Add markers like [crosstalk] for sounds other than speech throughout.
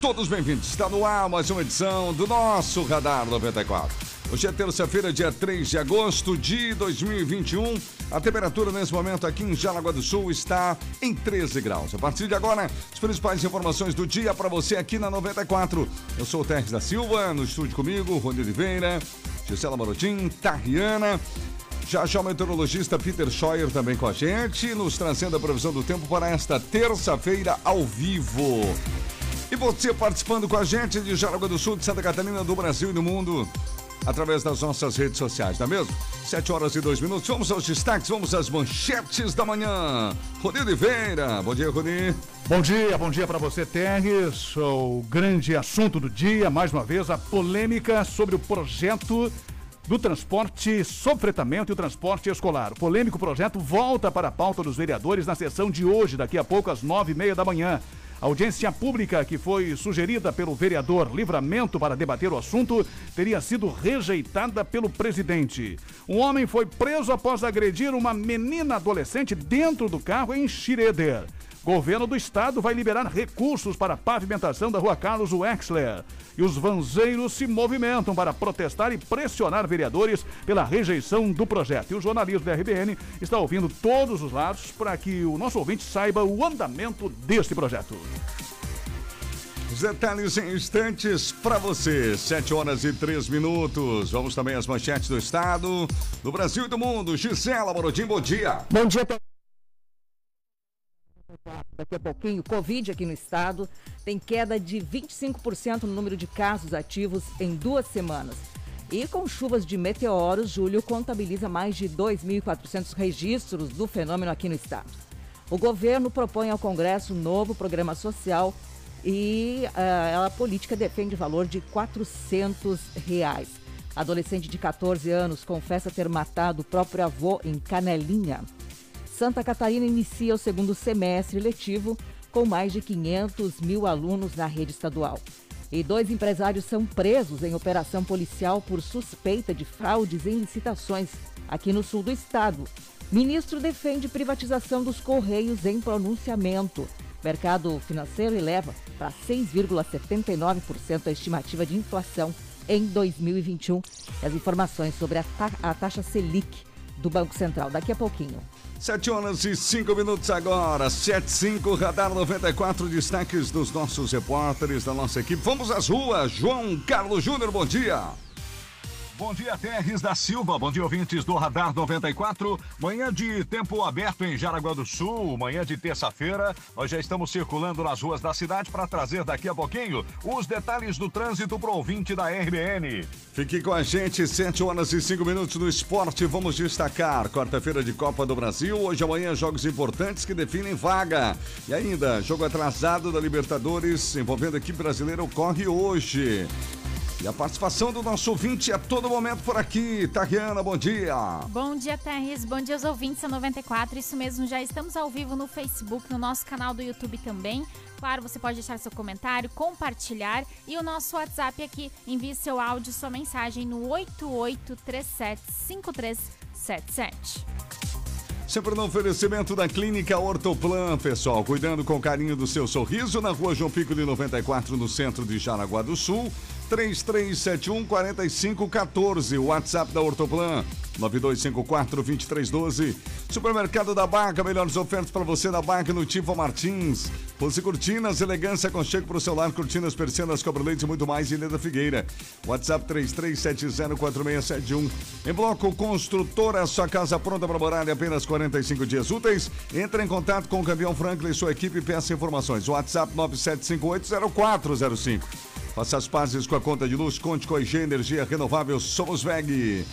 Todos bem-vindos. Está no ar mais uma edição do nosso Radar 94. Hoje é terça-feira, dia 3 de agosto de 2021. A temperatura nesse momento aqui em Jaraguá do Sul está em 13 graus. A partir de agora, as principais informações do dia para você aqui na 94. Eu sou o Terres da Silva, no estúdio comigo, Rony Oliveira, Gisela Marotim, Tariana. Já já o meteorologista Peter Scheuer também com a gente, nos trazendo a previsão do tempo para esta terça-feira ao vivo. E você participando com a gente de Jaraguá do Sul, de Santa Catarina, do Brasil e do mundo, através das nossas redes sociais, não é mesmo? 7 horas e 2 minutos. Vamos aos destaques, vamos às manchetes da manhã. Rony Oliveira. Bom dia, Rony. Bom dia, bom dia para você, Terres. O grande assunto do dia, mais uma vez, a polêmica sobre o projeto do transporte sob fretamento e o transporte escolar. O polêmico projeto volta para a pauta dos vereadores na sessão de hoje, daqui a pouco, às nove e meia da manhã. A audiência pública que foi sugerida pelo vereador Livramento para debater o assunto teria sido rejeitada pelo presidente. Um homem foi preso após agredir uma menina adolescente dentro do carro em Schroeder. Governo do Estado vai liberar recursos para a pavimentação da rua Carlos Wexler. E os vanzeiros se movimentam para protestar e pressionar vereadores pela rejeição do projeto. E o jornalismo da RBN está ouvindo todos os lados para que o nosso ouvinte saiba o andamento deste projeto. Os detalhes em instantes para você. 7 horas e 3 minutos. Vamos também às manchetes do estado, do Brasil e do mundo. Gisela Morodim, bom dia. Bom dia, Daqui a pouquinho, Covid aqui no estado tem queda de 25% no número de casos ativos em duas semanas. E com chuvas de meteoros, julho contabiliza mais de 2.400 registros do fenômeno aqui no estado. O governo propõe ao Congresso um novo programa social e uh, a política defende valor de 400 reais. Adolescente de 14 anos confessa ter matado o próprio avô em Canelinha. Santa Catarina inicia o segundo semestre letivo com mais de 500 mil alunos na rede estadual. E dois empresários são presos em operação policial por suspeita de fraudes em licitações aqui no sul do estado. Ministro defende privatização dos Correios em pronunciamento. Mercado financeiro eleva para 6,79% a estimativa de inflação em 2021. As informações sobre a, ta a taxa Selic do Banco Central daqui a pouquinho. 7 horas e 5 minutos agora, 7 5, Radar 94, destaques dos nossos repórteres, da nossa equipe. Vamos às ruas, João Carlos Júnior, bom dia. Bom dia, Terres da Silva. Bom dia, ouvintes do Radar 94. Manhã de tempo aberto em Jaraguá do Sul, manhã de terça-feira. Nós já estamos circulando nas ruas da cidade para trazer daqui a pouquinho os detalhes do trânsito para o ouvinte da RBN. Fique com a gente, 7 horas e 5 minutos no esporte. Vamos destacar quarta-feira de Copa do Brasil. Hoje amanhã, jogos importantes que definem vaga. E ainda, jogo atrasado da Libertadores envolvendo a equipe brasileira ocorre hoje. E a participação do nosso ouvinte a todo momento por aqui. Tariana, bom dia. Bom dia, Terres. Bom dia aos ouvintes da 94. Isso mesmo, já estamos ao vivo no Facebook, no nosso canal do YouTube também. Claro, você pode deixar seu comentário, compartilhar e o nosso WhatsApp aqui. Envie seu áudio, sua mensagem no 88375377. Sempre no oferecimento da Clínica Ortoplan, pessoal. Cuidando com carinho do seu sorriso na rua João Pico de 94, no centro de Jaraguá do Sul. 3371 4514. WhatsApp da Ortoplan 9254-2312. Supermercado da Barca, melhores ofertas para você na Barca no Tifa Martins. Pose Cortinas, elegância, conchego para o celular, cortinas, persianas, cobre-leite e muito mais, Ilha da Figueira. WhatsApp 33704671. Em bloco Construtora, sua casa pronta para morar em apenas 45 dias úteis. Entre em contato com o Campeão Franklin e sua equipe e peça informações. WhatsApp 97580405. Faça as pazes com a conta de luz, conte com a IG Energia Renovável Somos VEG.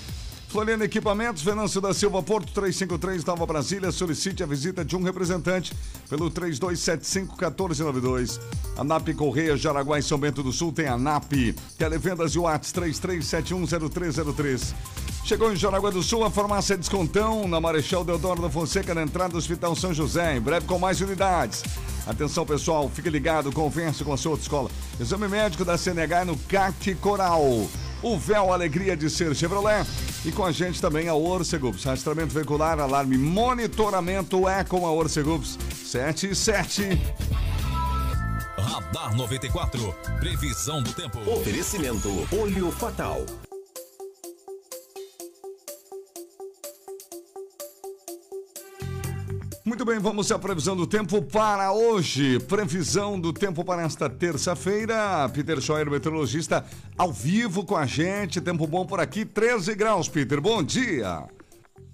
Floriano Equipamentos, Venâncio da Silva Porto 353, Nova Brasília. Solicite a visita de um representante pelo 3275-1492. ANAP Correia, Jaraguá e São Bento do Sul tem ANAP. Televendas e Whats 33710303. Chegou em Jaraguá do Sul a farmácia Descontão, na Marechal Deodoro da Fonseca, na entrada do Hospital São José. Em breve com mais unidades. Atenção pessoal, fique ligado, converse com a sua escola. Exame médico da CNH no CAC Coral. O véu Alegria de Ser Chevrolet. E com a gente também a Orcegups. Rastramento veicular, alarme, monitoramento é com a Orcegups. 7 e 7. Radar 94. Previsão do tempo. Oferecimento Olho Fatal. Muito bem, vamos à previsão do tempo para hoje. Previsão do tempo para esta terça-feira. Peter Scheuer, meteorologista, ao vivo com a gente. Tempo bom por aqui, 13 graus, Peter. Bom dia.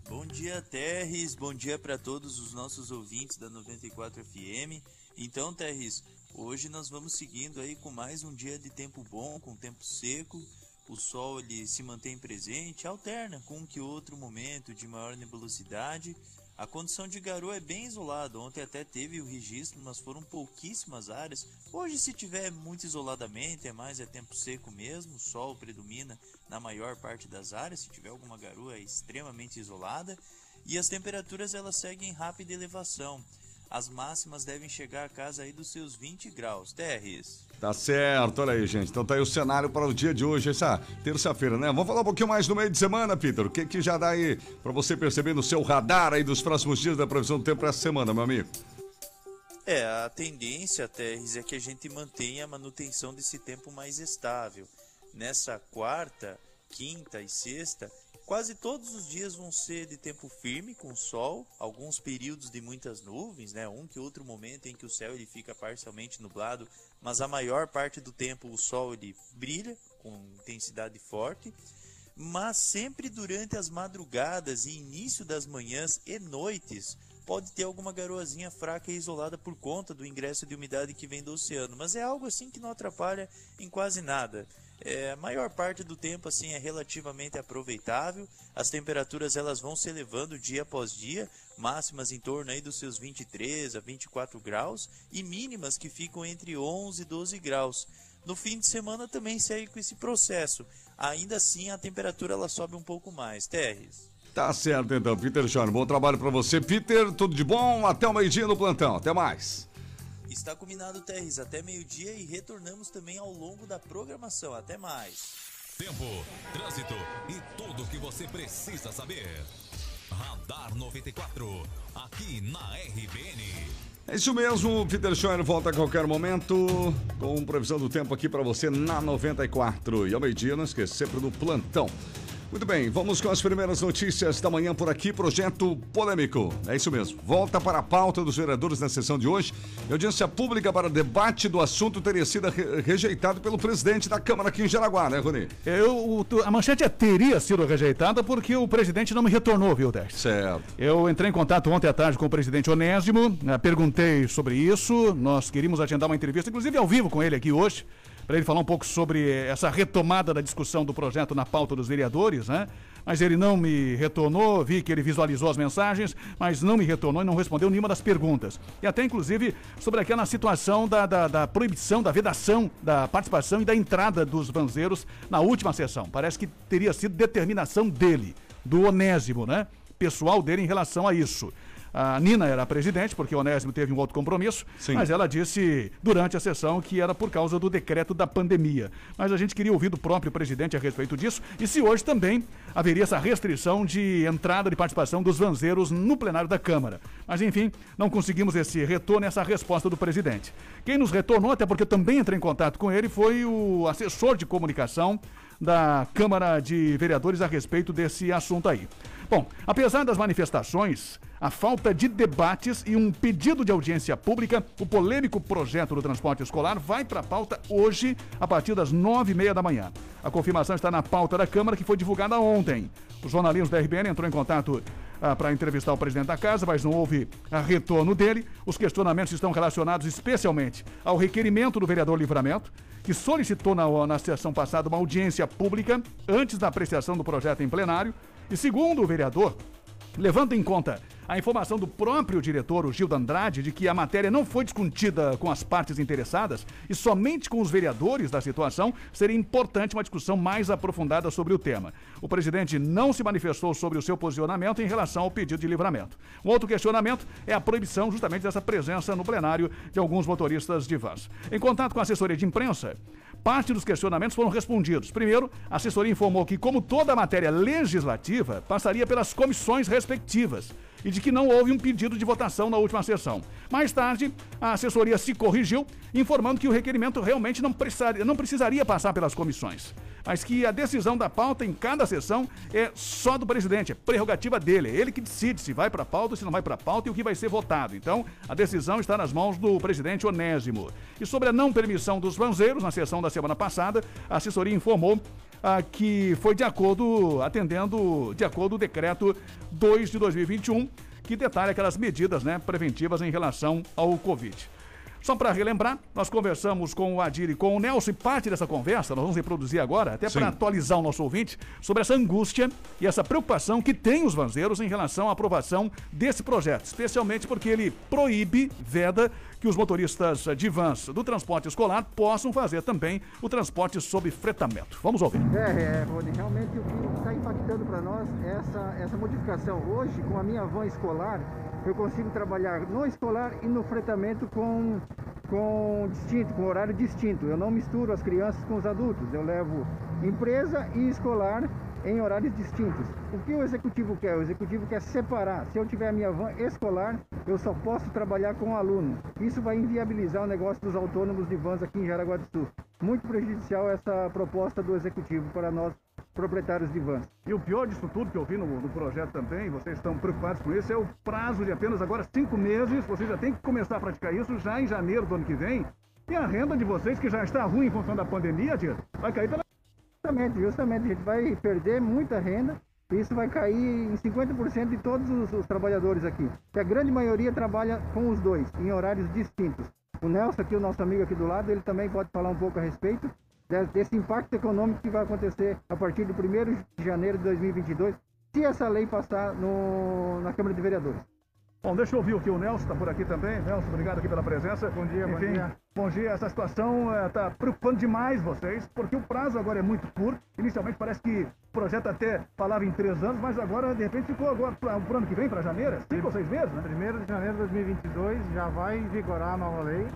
Bom dia, Terres. Bom dia para todos os nossos ouvintes da 94 FM. Então, Terres, hoje nós vamos seguindo aí com mais um dia de tempo bom, com tempo seco. O sol ele se mantém presente, alterna com um que outro momento de maior nebulosidade a condição de garoa é bem isolada. Ontem até teve o registro, mas foram pouquíssimas áreas. Hoje, se tiver muito isoladamente, é mais é tempo seco mesmo. O sol predomina na maior parte das áreas. Se tiver alguma garoa, é extremamente isolada. E as temperaturas elas seguem rápida elevação. As máximas devem chegar a casa aí dos seus 20 graus. TRs. Tá certo, olha aí, gente. Então tá aí o cenário para o dia de hoje, essa terça-feira, né? Vamos falar um pouquinho mais no meio de semana, Peter. O que, que já dá aí para você perceber no seu radar aí dos próximos dias da previsão do tempo para essa semana, meu amigo? É, a tendência, Terres, é que a gente mantenha a manutenção desse tempo mais estável. Nessa quarta, quinta e sexta, Quase todos os dias vão ser de tempo firme, com sol, alguns períodos de muitas nuvens, né? Um que outro momento em que o céu ele fica parcialmente nublado, mas a maior parte do tempo o sol ele brilha com intensidade forte. Mas sempre durante as madrugadas e início das manhãs e noites, pode ter alguma garoazinha fraca e isolada por conta do ingresso de umidade que vem do oceano, mas é algo assim que não atrapalha em quase nada. É, a maior parte do tempo assim é relativamente aproveitável. As temperaturas elas vão se elevando dia após dia, máximas em torno aí dos seus 23 a 24 graus e mínimas que ficam entre 11 e 12 graus. No fim de semana também segue com esse processo. Ainda assim a temperatura ela sobe um pouco mais. Terres. Tá certo então, Peter John. Bom trabalho para você, Peter. Tudo de bom. Até o meio-dia no plantão. Até mais. Está combinado, Terres, até meio-dia e retornamos também ao longo da programação. Até mais. Tempo, trânsito e tudo o que você precisa saber. Radar 94, aqui na RBN. É isso mesmo, Peter Scheuer volta a qualquer momento com previsão do tempo aqui para você na 94. E ao meio-dia, não esqueça, sempre no plantão. Muito bem, vamos com as primeiras notícias da manhã por aqui. Projeto polêmico. É isso mesmo. Volta para a pauta dos vereadores na sessão de hoje. A audiência pública para debate do assunto teria sido re rejeitado pelo presidente da Câmara aqui em Jaraguá, né, Rony? Eu, a manchete é teria sido rejeitada porque o presidente não me retornou, viu, Dércio? Certo. Eu entrei em contato ontem à tarde com o presidente Onésimo, né, perguntei sobre isso. Nós queríamos agendar uma entrevista, inclusive ao vivo com ele aqui hoje para ele falar um pouco sobre essa retomada da discussão do projeto na pauta dos vereadores, né? Mas ele não me retornou, vi que ele visualizou as mensagens, mas não me retornou e não respondeu nenhuma das perguntas. E até, inclusive, sobre aquela situação da, da, da proibição, da vedação da participação e da entrada dos vanzeiros na última sessão. Parece que teria sido determinação dele, do Onésimo, né? Pessoal dele em relação a isso. A Nina era a presidente, porque o Onésimo teve um outro compromisso, Sim. mas ela disse durante a sessão que era por causa do decreto da pandemia. Mas a gente queria ouvir do próprio presidente a respeito disso e se hoje também haveria essa restrição de entrada de participação dos vanzeiros no plenário da Câmara. Mas enfim, não conseguimos esse retorno, essa resposta do presidente. Quem nos retornou, até porque eu também entrei em contato com ele, foi o assessor de comunicação da Câmara de Vereadores a respeito desse assunto aí. Bom, apesar das manifestações, a falta de debates e um pedido de audiência pública, o polêmico projeto do transporte escolar vai para a pauta hoje, a partir das nove e meia da manhã. A confirmação está na pauta da Câmara, que foi divulgada ontem. O jornalismo da RBN entrou em contato ah, para entrevistar o presidente da casa, mas não houve ah, retorno dele. Os questionamentos estão relacionados especialmente ao requerimento do vereador Livramento, que solicitou na, na sessão passada uma audiência pública antes da apreciação do projeto em plenário. E segundo o vereador, levando em conta a informação do próprio diretor, o Gildo Andrade, de que a matéria não foi discutida com as partes interessadas e somente com os vereadores da situação, seria importante uma discussão mais aprofundada sobre o tema. O presidente não se manifestou sobre o seu posicionamento em relação ao pedido de livramento. Um outro questionamento é a proibição justamente dessa presença no plenário de alguns motoristas de vans. Em contato com a assessoria de imprensa, Parte dos questionamentos foram respondidos. Primeiro, a assessoria informou que, como toda matéria legislativa, passaria pelas comissões respectivas e de que não houve um pedido de votação na última sessão. Mais tarde, a assessoria se corrigiu, informando que o requerimento realmente não precisaria, não precisaria passar pelas comissões, mas que a decisão da pauta em cada sessão é só do presidente, é prerrogativa dele, é ele que decide se vai para a pauta, se não vai para a pauta e o que vai ser votado. Então, a decisão está nas mãos do presidente Onésimo. E sobre a não permissão dos vanzeiros, na sessão da semana passada, a assessoria informou ah, que foi de acordo, atendendo de acordo o decreto 2 de 2021, que detalha aquelas medidas né, preventivas em relação ao Covid. Só para relembrar, nós conversamos com o Adir e com o Nelson e parte dessa conversa nós vamos reproduzir agora, até para atualizar o nosso ouvinte, sobre essa angústia e essa preocupação que tem os vanzeiros em relação à aprovação desse projeto, especialmente porque ele proíbe, veda, que os motoristas de vans do transporte escolar possam fazer também o transporte sob fretamento. Vamos ouvir. É, é Rony, realmente o que está impactando para nós é essa, essa modificação. Hoje, com a minha van escolar, eu consigo trabalhar no escolar e no fretamento com, com distinto, com horário distinto. Eu não misturo as crianças com os adultos. Eu levo empresa e escolar em horários distintos. O que o executivo quer? O executivo quer separar. Se eu tiver a minha van escolar, eu só posso trabalhar com o aluno. Isso vai inviabilizar o negócio dos autônomos de vans aqui em Jaraguá do Sul. Muito prejudicial essa proposta do executivo para nós proprietários de vans. E o pior disso tudo que eu vi no, no, projeto também, vocês estão preocupados com isso, é o prazo de apenas agora cinco meses. Vocês já têm que começar a praticar isso já em janeiro do ano que vem. E a renda de vocês, que já está ruim em função da pandemia, tia, vai cair pela. Justamente, justamente. A gente vai perder muita renda. E isso vai cair em 50% de todos os, os trabalhadores aqui. Que a grande maioria trabalha com os dois, em horários distintos. O Nelson, aqui, o nosso amigo aqui do lado, ele também pode falar um pouco a respeito desse impacto econômico que vai acontecer a partir do 1 de janeiro de 2022, se essa lei passar no, na Câmara de Vereadores. Bom, deixa eu ouvir o que o Nelson está por aqui também. Nelson, obrigado aqui pela presença. Bom dia, Enfim, bom dia. Bom dia. Essa situação está eh, preocupando demais vocês, porque o prazo agora é muito curto. Inicialmente parece que o projeto até falava em três anos, mas agora, de repente, ficou agora para o ano que vem, para janeiro, é cinco ou seis meses, né? Primeiro de janeiro de 2022 já vai vigorar a nova lei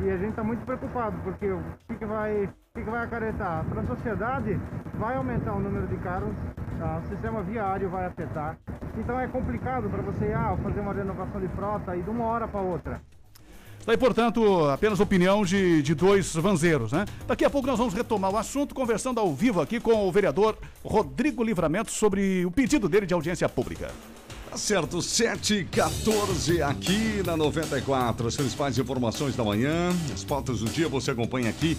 e a gente está muito preocupado, porque o que, que vai o que, que vai acarretar? Para a sociedade, vai aumentar o número de carros, tá? o sistema viário vai afetar. Então é complicado para você ah, fazer uma renovação de frota e de uma hora para outra. Daí, portanto, apenas opinião de, de dois vanzeiros, né? Daqui a pouco nós vamos retomar o assunto, conversando ao vivo aqui com o vereador Rodrigo Livramento sobre o pedido dele de audiência pública. Tá certo, 7 14 aqui na 94. As principais informações da manhã, as pautas do dia você acompanha aqui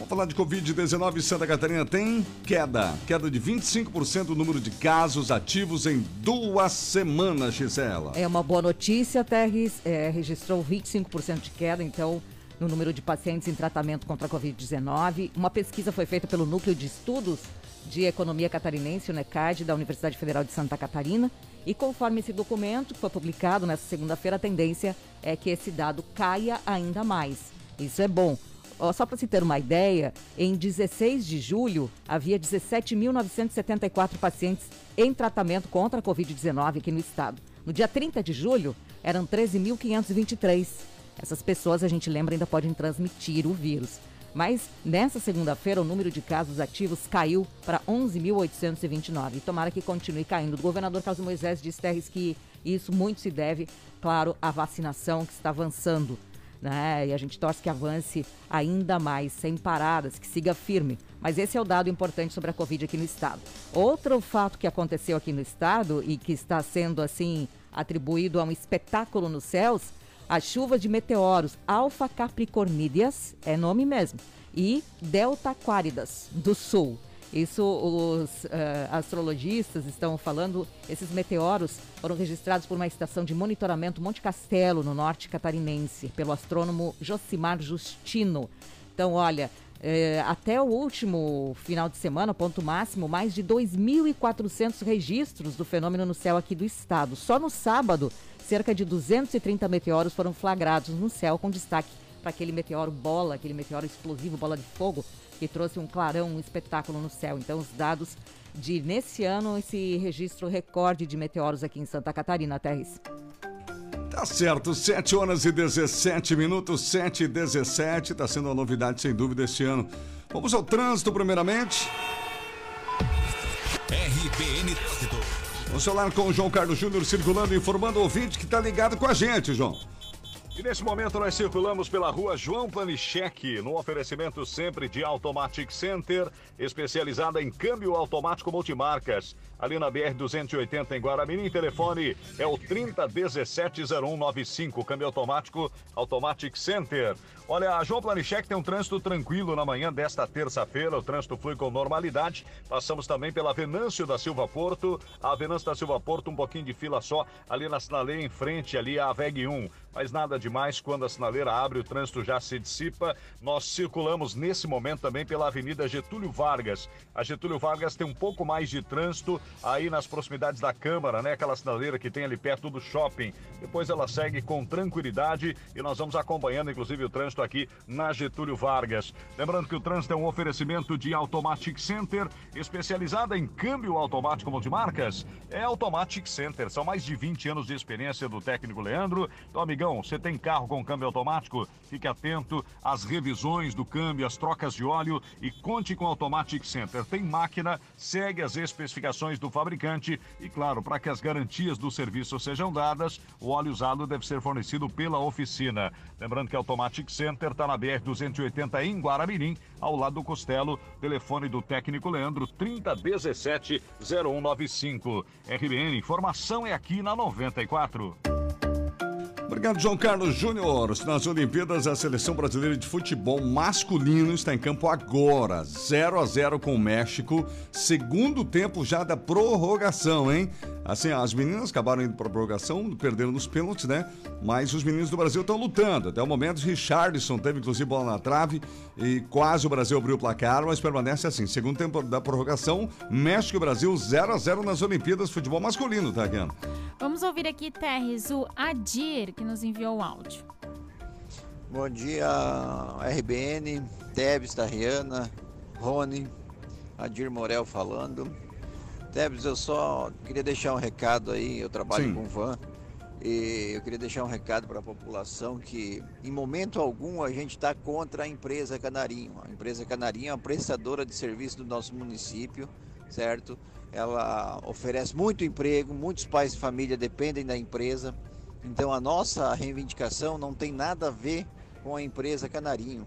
Vamos falar de Covid-19. Santa Catarina tem queda. Queda de 25% do número de casos ativos em duas semanas, Gisela. É uma boa notícia, Terres. É, registrou 25% de queda, então, no número de pacientes em tratamento contra a Covid-19. Uma pesquisa foi feita pelo Núcleo de Estudos de Economia Catarinense, o NECAD, da Universidade Federal de Santa Catarina. E conforme esse documento que foi publicado nesta segunda-feira, a tendência é que esse dado caia ainda mais. Isso é bom só para se ter uma ideia, em 16 de julho havia 17.974 pacientes em tratamento contra a Covid-19 aqui no estado. No dia 30 de julho, eram 13.523. Essas pessoas, a gente lembra, ainda podem transmitir o vírus. Mas nessa segunda-feira, o número de casos ativos caiu para 11.829. E tomara que continue caindo. O governador Carlos Moisés disse, Terres, que isso muito se deve, claro, à vacinação que está avançando né? E a gente torce que avance ainda mais, sem paradas, que siga firme. Mas esse é o dado importante sobre a Covid aqui no estado. Outro fato que aconteceu aqui no estado e que está sendo assim atribuído a um espetáculo nos céus, as chuvas de meteoros Alfa Capricornídeas, é nome mesmo, e Delta Aquáridas do Sul. Isso os uh, astrologistas estão falando. Esses meteoros foram registrados por uma estação de monitoramento Monte Castelo, no norte catarinense, pelo astrônomo Josimar Justino. Então, olha, eh, até o último final de semana, ponto máximo, mais de 2.400 registros do fenômeno no céu aqui do estado. Só no sábado, cerca de 230 meteoros foram flagrados no céu, com destaque para aquele meteoro bola, aquele meteoro explosivo, bola de fogo, que trouxe um clarão, um espetáculo no céu. Então, os dados de, nesse ano, esse registro recorde de meteoros aqui em Santa Catarina, Terres. Tá certo, 7 horas e 17 minutos, 7 e 17, tá sendo uma novidade sem dúvida este ano. Vamos ao trânsito primeiramente. RBN Trânsito. Vamos falar com o João Carlos Júnior circulando, informando o ouvinte que está ligado com a gente, João. E nesse momento nós circulamos pela rua João Planicheque, no oferecimento sempre de Automatic Center, especializada em câmbio automático multimarcas. Ali na BR-280 em Guaramirim, telefone é o 30170195, câmbio automático Automatic Center. Olha, a João Planicheque tem um trânsito tranquilo na manhã desta terça-feira, o trânsito flui com normalidade. Passamos também pela Venâncio da Silva Porto, a Venâncio da Silva Porto, um pouquinho de fila só, ali na sinaleira em frente, ali a VEG 1 mas nada demais. Quando a sinaleira abre, o trânsito já se dissipa. Nós circulamos nesse momento também pela Avenida Getúlio Vargas. A Getúlio Vargas tem um pouco mais de trânsito aí nas proximidades da Câmara, né? Aquela sinaleira que tem ali perto do shopping. Depois ela segue com tranquilidade e nós vamos acompanhando, inclusive, o trânsito aqui na Getúlio Vargas. Lembrando que o trânsito é um oferecimento de Automatic Center, especializada em câmbio automático multimarcas. É Automatic Center. São mais de 20 anos de experiência do técnico Leandro. Então, amigão, você tem carro com câmbio automático? Fique atento às revisões do câmbio, às trocas de óleo e conte com Automatic Center. Tem máquina, segue as especificações do fabricante e, claro, para que as garantias do serviço sejam dadas, o óleo usado deve ser fornecido pela oficina. Lembrando que a Automatic Center está na BR-280 em Guaramirim, ao lado do Costelo. Telefone do técnico Leandro, 3017-0195. RBN, informação é aqui na 94. Obrigado, João Carlos Júnior. Nas Olimpíadas, a seleção brasileira de futebol masculino está em campo agora, 0 a 0 com o México. Segundo tempo já da prorrogação, hein? Assim, as meninas acabaram indo para a prorrogação, perderam nos pênaltis, né? Mas os meninos do Brasil estão lutando. Até o momento, Richardson teve inclusive bola na trave e quase o Brasil abriu o placar, mas permanece assim. Segundo tempo da prorrogação, México e Brasil 0 a 0 nas Olimpíadas futebol masculino, tá, Guiana? Vamos ouvir aqui, Terres, o Adir, que nos enviou o áudio. Bom dia, RBN, Tebs, Tariana, Rony, Adir Morel falando. Tebs, eu só queria deixar um recado aí, eu trabalho Sim. com van, e eu queria deixar um recado para a população que em momento algum a gente está contra a empresa Canarinho. A empresa Canarinho é uma prestadora de serviço do nosso município, certo? Ela oferece muito emprego, muitos pais de família dependem da empresa. Então a nossa reivindicação não tem nada a ver com a empresa Canarinho.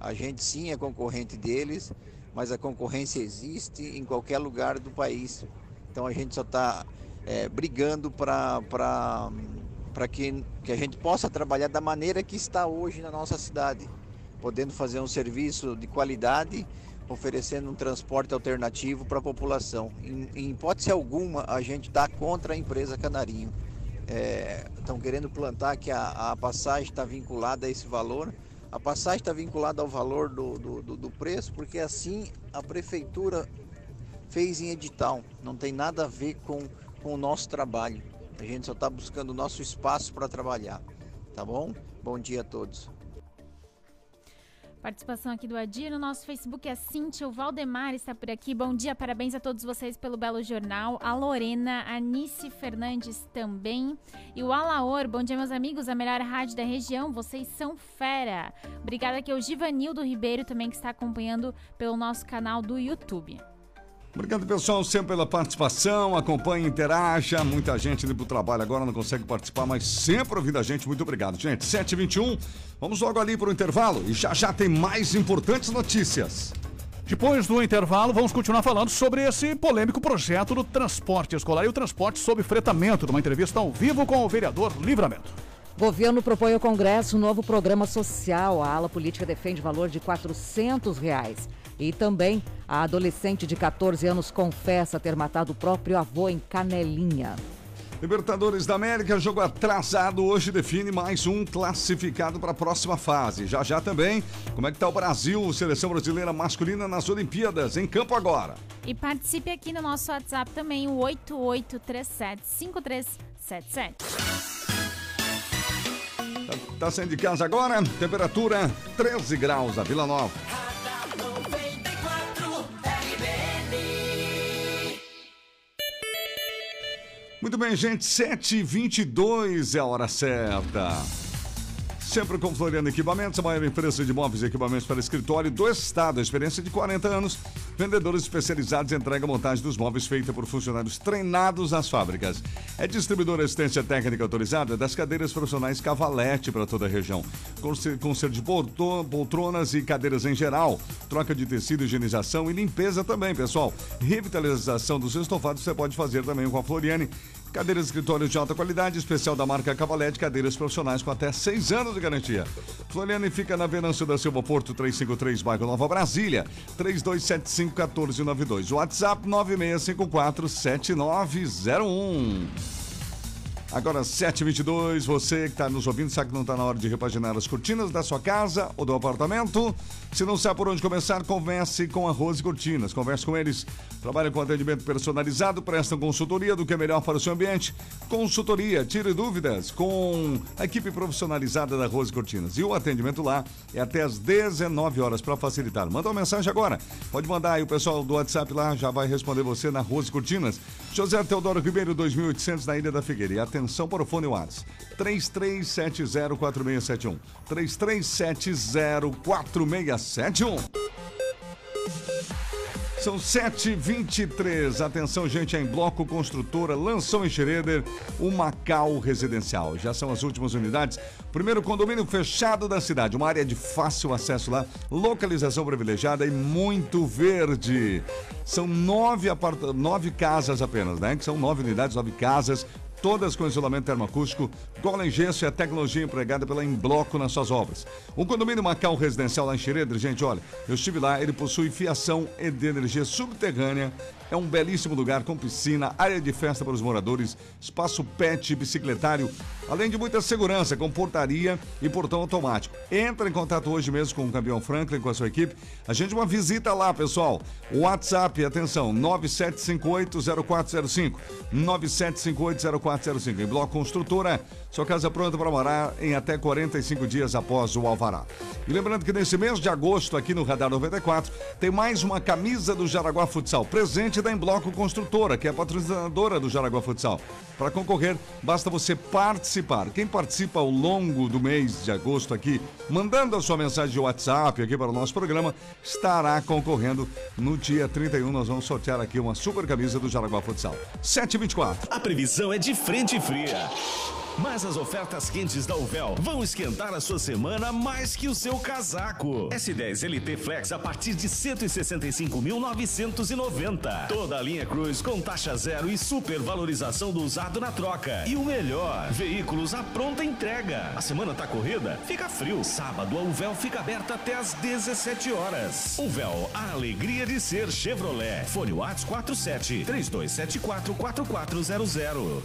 A gente sim é concorrente deles, mas a concorrência existe em qualquer lugar do país. Então a gente só está brigando para que, que a gente possa trabalhar da maneira que está hoje na nossa cidade, podendo fazer um serviço de qualidade, oferecendo um transporte alternativo para a população. Em, em hipótese alguma, a gente está contra a empresa Canarinho. Estão querendo plantar que a, a passagem está vinculada a esse valor. A passagem está vinculada ao valor do, do, do- do preço, porque assim a prefeitura fez em edital. Não tem nada a ver com, com o nosso trabalho. A gente só está buscando o nosso espaço para trabalhar. Tá bom? Bom dia a todos. Participação aqui do Adir. No nosso Facebook é a Cíntia. O Valdemar está por aqui. Bom dia, parabéns a todos vocês pelo belo jornal. A Lorena, a Nice Fernandes também. E o Alaor, bom dia, meus amigos. A melhor rádio da região. Vocês são fera. Obrigada aqui ao Givanildo Ribeiro também que está acompanhando pelo nosso canal do YouTube. Obrigado, pessoal, sempre pela participação. Acompanhe, interaja. Muita gente indo pro trabalho agora não consegue participar, mas sempre ouvindo a gente. Muito obrigado, gente. 7h21. Vamos logo ali pro intervalo e já já tem mais importantes notícias. Depois do intervalo, vamos continuar falando sobre esse polêmico projeto do transporte escolar e o transporte sob fretamento, numa entrevista ao vivo com o vereador Livramento. Governo propõe ao Congresso um novo programa social. A ala política defende valor de 400 reais. E também a adolescente de 14 anos confessa ter matado o próprio avô em Canelinha. Libertadores da América, jogo atrasado hoje define mais um classificado para a próxima fase. Já já também, como é que tá o Brasil, seleção brasileira masculina nas Olimpíadas, em campo agora. E participe aqui no nosso WhatsApp também, o 88375377. Tá, tá saindo de casa agora, temperatura 13 graus a Vila Nova. Muito bem, gente, 7h22 é a hora certa. Sempre com Floriano Equipamentos, a maior empresa de móveis e equipamentos para escritório do estado. Experiência de 40 anos. Vendedores especializados em entrega e montagem dos móveis feita por funcionários treinados nas fábricas. É distribuidora assistência técnica autorizada das cadeiras profissionais Cavalete para toda a região. Conselho de poltronas e cadeiras em geral. Troca de tecido, higienização e limpeza também, pessoal. Revitalização dos estofados você pode fazer também com a Floriane. Cadeiras de escritório de alta qualidade, especial da marca Cavalete, cadeiras profissionais com até seis anos de garantia. Floriane fica na Venâncio da Silva Porto 353, bairro Nova Brasília, 3275-1492. WhatsApp 9654-7901. Agora, 7h22, você que está nos ouvindo, sabe que não está na hora de repaginar as cortinas da sua casa ou do apartamento? Se não sabe por onde começar, converse com a Rose Cortinas. Converse com eles. Trabalham com atendimento personalizado, prestam consultoria do que é melhor para o seu ambiente. Consultoria, tire dúvidas com a equipe profissionalizada da Rose Cortinas. E o atendimento lá é até às 19 horas para facilitar. Manda uma mensagem agora. Pode mandar aí, o pessoal do WhatsApp lá já vai responder você na Rose Cortinas. José Teodoro Ribeiro, 2800, na Ilha da Figueira. E atenção para o fone WhatsApp. 33704671. 33704671. São 7h23. Atenção, gente, em Bloco Construtora lançou em Schroeder o Macau Residencial. Já são as últimas unidades. Primeiro condomínio fechado da cidade. Uma área de fácil acesso lá, localização privilegiada e muito verde. São nove, apart... nove casas apenas, né? Que são nove unidades, nove casas todas com isolamento termoacústico, Golem Gesso e a tecnologia empregada pela Embloco nas suas obras. Um condomínio Macau residencial lá em Xeredre, gente, olha, eu estive lá, ele possui fiação de energia subterrânea é um belíssimo lugar com piscina, área de festa para os moradores, espaço pet, bicicletário, além de muita segurança, com portaria e portão automático. Entra em contato hoje mesmo com o campeão Franklin, com a sua equipe. A gente uma visita lá, pessoal. WhatsApp, atenção, 97580405. 97580405. Em Bloco Construtora, sua casa pronta para morar em até 45 dias após o alvará. E lembrando que nesse mês de agosto, aqui no Radar 94, tem mais uma camisa do Jaraguá Futsal presente da Embloco Construtora, que é a patrocinadora do Jaraguá Futsal. Para concorrer, basta você participar. Quem participa ao longo do mês de agosto aqui, mandando a sua mensagem de WhatsApp aqui para o nosso programa, estará concorrendo no dia 31. Nós vamos sortear aqui uma super camisa do Jaraguá Futsal. 724. A previsão é de frente fria. Mas as ofertas quentes da Uvel vão esquentar a sua semana mais que o seu casaco. S10 LT Flex a partir de 165.990. Toda a linha Cruz com taxa zero e supervalorização do usado na troca. E o melhor, veículos à pronta entrega. A semana tá corrida? Fica frio. Sábado a Uvel fica aberta até às 17 horas. Uvel, a alegria de ser Chevrolet. Fone Whats 47 3274 4400.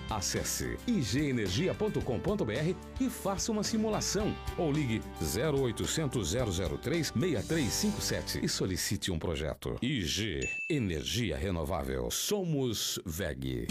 Acesse igenergia.com.br e faça uma simulação ou ligue 0800 003 6357 e solicite um projeto. IG Energia Renovável. Somos VEG.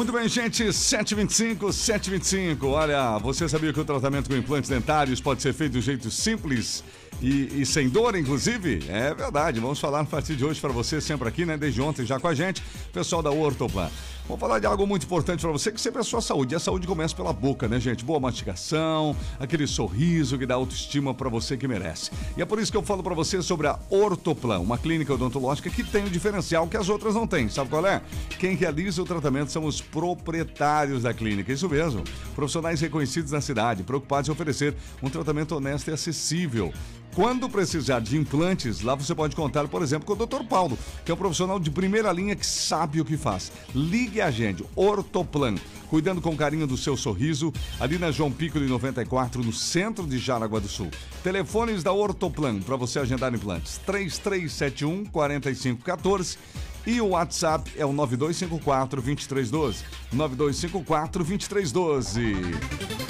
Muito bem, gente, 725, 725. Olha, você sabia que o tratamento com implantes dentários pode ser feito de um jeito simples e, e, sem dor, inclusive? É verdade. Vamos falar a partir de hoje para você, sempre aqui, né? Desde ontem já com a gente, pessoal da Ortoplan. Vou falar de algo muito importante para você, que sempre é a sua saúde. E a saúde começa pela boca, né, gente? Boa mastigação, aquele sorriso que dá autoestima para você que merece. E é por isso que eu falo para você sobre a Ortoplan, uma clínica odontológica que tem um diferencial que as outras não têm. Sabe qual é? Quem realiza o tratamento são os proprietários da clínica. Isso mesmo. Profissionais reconhecidos na cidade, preocupados em oferecer um tratamento honesto e acessível. Quando precisar de implantes, lá você pode contar, por exemplo, com o Dr. Paulo, que é um profissional de primeira linha que sabe o que faz. Ligue e agende. Ortoplan, cuidando com carinho do seu sorriso, ali na João Pico de 94, no centro de Jaraguá do Sul. Telefones da Ortoplan para você agendar implantes: 3371 4514 e o WhatsApp é o 9254 2312. 9254 2312.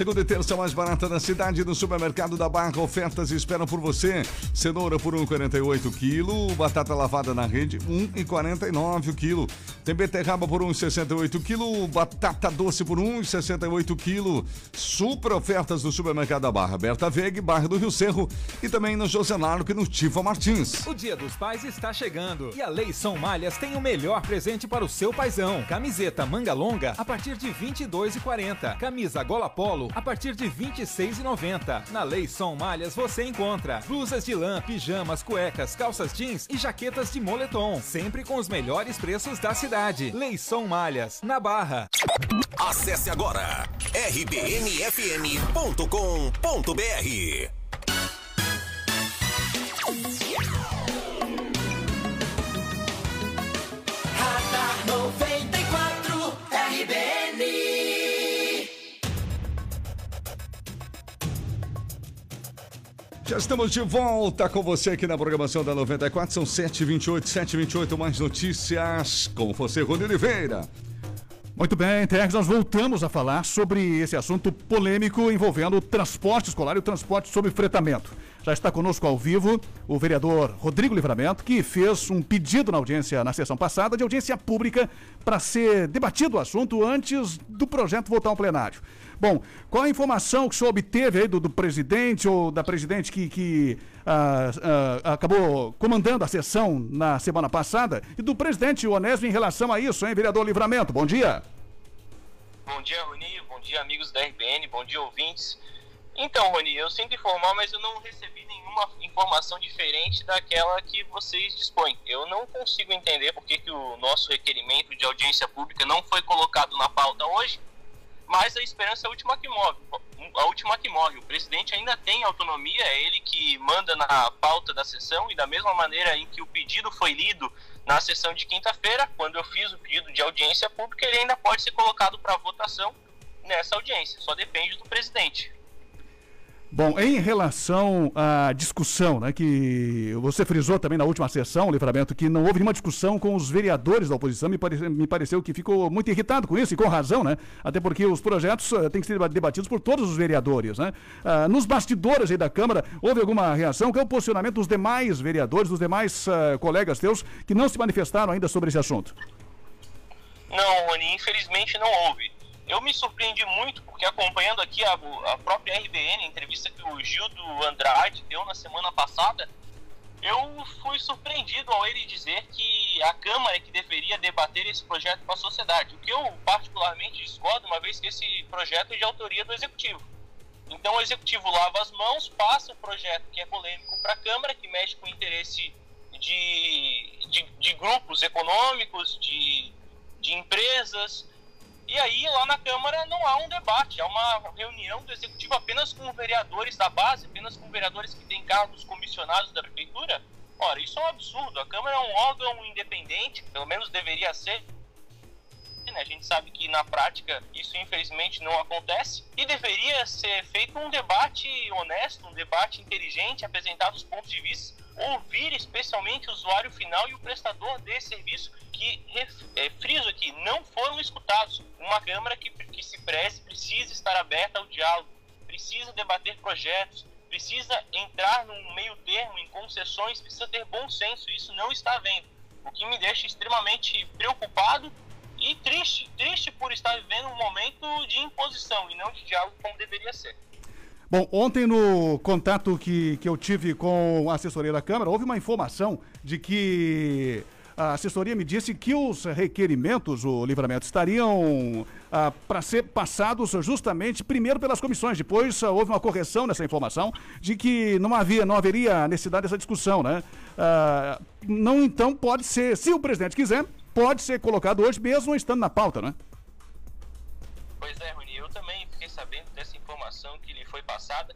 Segunda e terça mais barata da cidade no supermercado da Barra. Ofertas esperam por você. Cenoura por 1,48 quilo, batata lavada na rede 1,49 o quilo. Tem beterraba por 1,68 quilo, batata doce por 1,68 quilo. Super ofertas do supermercado da Barra. Berta Veg, Barra do Rio Cerro e também no José Narco e no Tifa Martins. O Dia dos Pais está chegando e a Leison Malhas tem o melhor presente para o seu paizão. Camiseta manga longa a partir de R$ 22,40. Camisa gola polo a partir de R$ 26,90. Na Leison Malhas você encontra blusas de lã, pijamas, cuecas, calças jeans e jaquetas de moletom, sempre com os melhores preços da cidade. Leison Malhas, na Barra. Acesse agora rbnfm.com.br. Já estamos de volta com você aqui na programação da 94. São 7h28, 7h28, mais notícias com você, Rony Oliveira. Muito bem, Tex, nós voltamos a falar sobre esse assunto polêmico envolvendo o transporte escolar e o transporte sobre fretamento. Já está conosco ao vivo o vereador Rodrigo Livramento, que fez um pedido na audiência, na sessão passada, de audiência pública para ser debatido o assunto antes do projeto voltar ao plenário. Bom, qual a informação que o senhor obteve aí do, do presidente ou da presidente que, que ah, ah, acabou comandando a sessão na semana passada e do presidente Onésio em relação a isso, hein, vereador Livramento? Bom dia. Bom dia, Rony. Bom dia, amigos da RBN. Bom dia, ouvintes. Então, Rony, eu sinto informar, mas eu não recebi nenhuma informação diferente daquela que vocês dispõem. Eu não consigo entender por que, que o nosso requerimento de audiência pública não foi colocado na pauta hoje, mas a esperança é a última que morre. A última que morre. O presidente ainda tem autonomia, é ele que manda na pauta da sessão e da mesma maneira em que o pedido foi lido na sessão de quinta-feira, quando eu fiz o pedido de audiência pública, ele ainda pode ser colocado para votação nessa audiência. Só depende do presidente. Bom, em relação à discussão, né, que você frisou também na última sessão, Livramento, que não houve nenhuma discussão com os vereadores da oposição, me, pare, me pareceu que ficou muito irritado com isso, e com razão, né? Até porque os projetos uh, têm que ser debatidos por todos os vereadores, né? Uh, nos bastidores aí da Câmara, houve alguma reação? Qual é o posicionamento dos demais vereadores, dos demais uh, colegas teus, que não se manifestaram ainda sobre esse assunto? Não, Rony, infelizmente não houve. Eu me surpreendi muito porque acompanhando aqui a, a própria RBN, a entrevista que o Gildo Andrade deu na semana passada, eu fui surpreendido ao ele dizer que a Câmara é que deveria debater esse projeto com a sociedade, o que eu particularmente discordo, uma vez que esse projeto é de autoria do Executivo. Então o Executivo lava as mãos, passa o projeto que é polêmico para a Câmara, que mexe com o interesse de, de, de grupos econômicos, de, de empresas, e aí, lá na Câmara, não há um debate, há uma reunião do Executivo apenas com vereadores da base, apenas com vereadores que têm cargos comissionados da Prefeitura. Ora, isso é um absurdo. A Câmara é um órgão independente, pelo menos deveria ser. A gente sabe que na prática isso infelizmente não acontece e deveria ser feito um debate honesto, um debate inteligente, apresentar os pontos de vista, ouvir especialmente o usuário final e o prestador desse serviço que, é, friso aqui, não foram escutados. Uma Câmara que, que se preze precisa estar aberta ao diálogo, precisa debater projetos, precisa entrar num meio termo, em concessões, precisa ter bom senso. Isso não está havendo. O que me deixa extremamente preocupado e triste. Triste por estar vivendo um momento de imposição e não de diálogo como deveria ser. Bom, ontem no contato que, que eu tive com a assessoria da Câmara, houve uma informação de que a assessoria me disse que os requerimentos, o livramento, estariam ah, para ser passados justamente primeiro pelas comissões. Depois ah, houve uma correção nessa informação de que não havia, não haveria necessidade dessa discussão, né? Ah, não, então pode ser, se o presidente quiser, pode ser colocado hoje mesmo estando na pauta, né? Pois é, Rony, eu também fiquei sabendo informação que lhe foi passada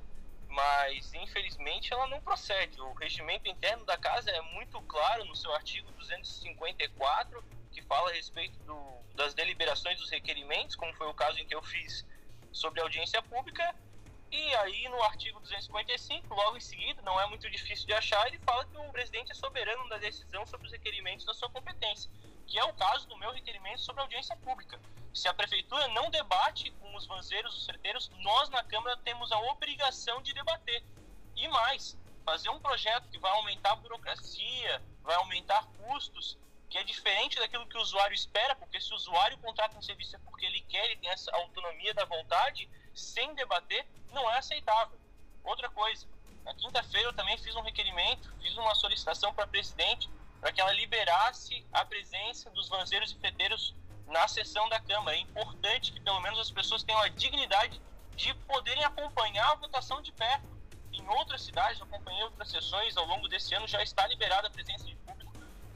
mas infelizmente ela não procede. O regimento interno da casa é muito claro no seu artigo 254, que fala a respeito do, das deliberações dos requerimentos, como foi o caso em que eu fiz sobre audiência pública. E aí no artigo 255, logo em seguida, não é muito difícil de achar, ele fala que o presidente é soberano da decisão sobre os requerimentos da sua competência, que é o caso do meu requerimento sobre audiência pública. Se a prefeitura não debate com os vanzeiros, os freteiros, nós na Câmara temos a obrigação de debater. E mais, fazer um projeto que vai aumentar a burocracia, vai aumentar custos, que é diferente daquilo que o usuário espera, porque se o usuário contrata um serviço é porque ele quer, ele tem essa autonomia da vontade, sem debater, não é aceitável. Outra coisa, na quinta-feira eu também fiz um requerimento, fiz uma solicitação para a presidente para que ela liberasse a presença dos vanzeiros e freteiros na sessão da Câmara. É importante que pelo menos as pessoas tenham a dignidade de poderem acompanhar a votação de perto. Em outras cidades, eu acompanhei outras sessões ao longo desse ano, já está liberada a presença de público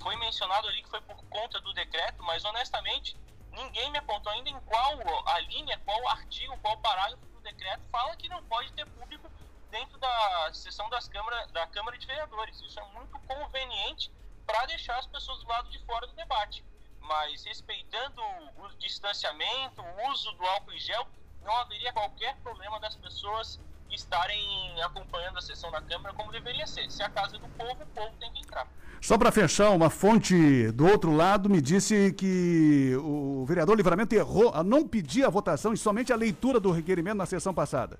foi mencionado ali que foi por conta do decreto, mas honestamente ninguém me apontou ainda em qual a linha, qual artigo, qual parágrafo do decreto fala que não pode ter público dentro da sessão das câmara, da Câmara de Vereadores. Isso é muito conveniente para deixar as pessoas do lado de fora do debate. Mas respeitando o distanciamento, o uso do álcool em gel, não haveria qualquer problema das pessoas estarem acompanhando a sessão da Câmara como deveria ser. Se é a casa é do povo, o povo tem que entrar. Só para fechar, uma fonte do outro lado me disse que o vereador Livramento errou a não pedir a votação e somente a leitura do requerimento na sessão passada.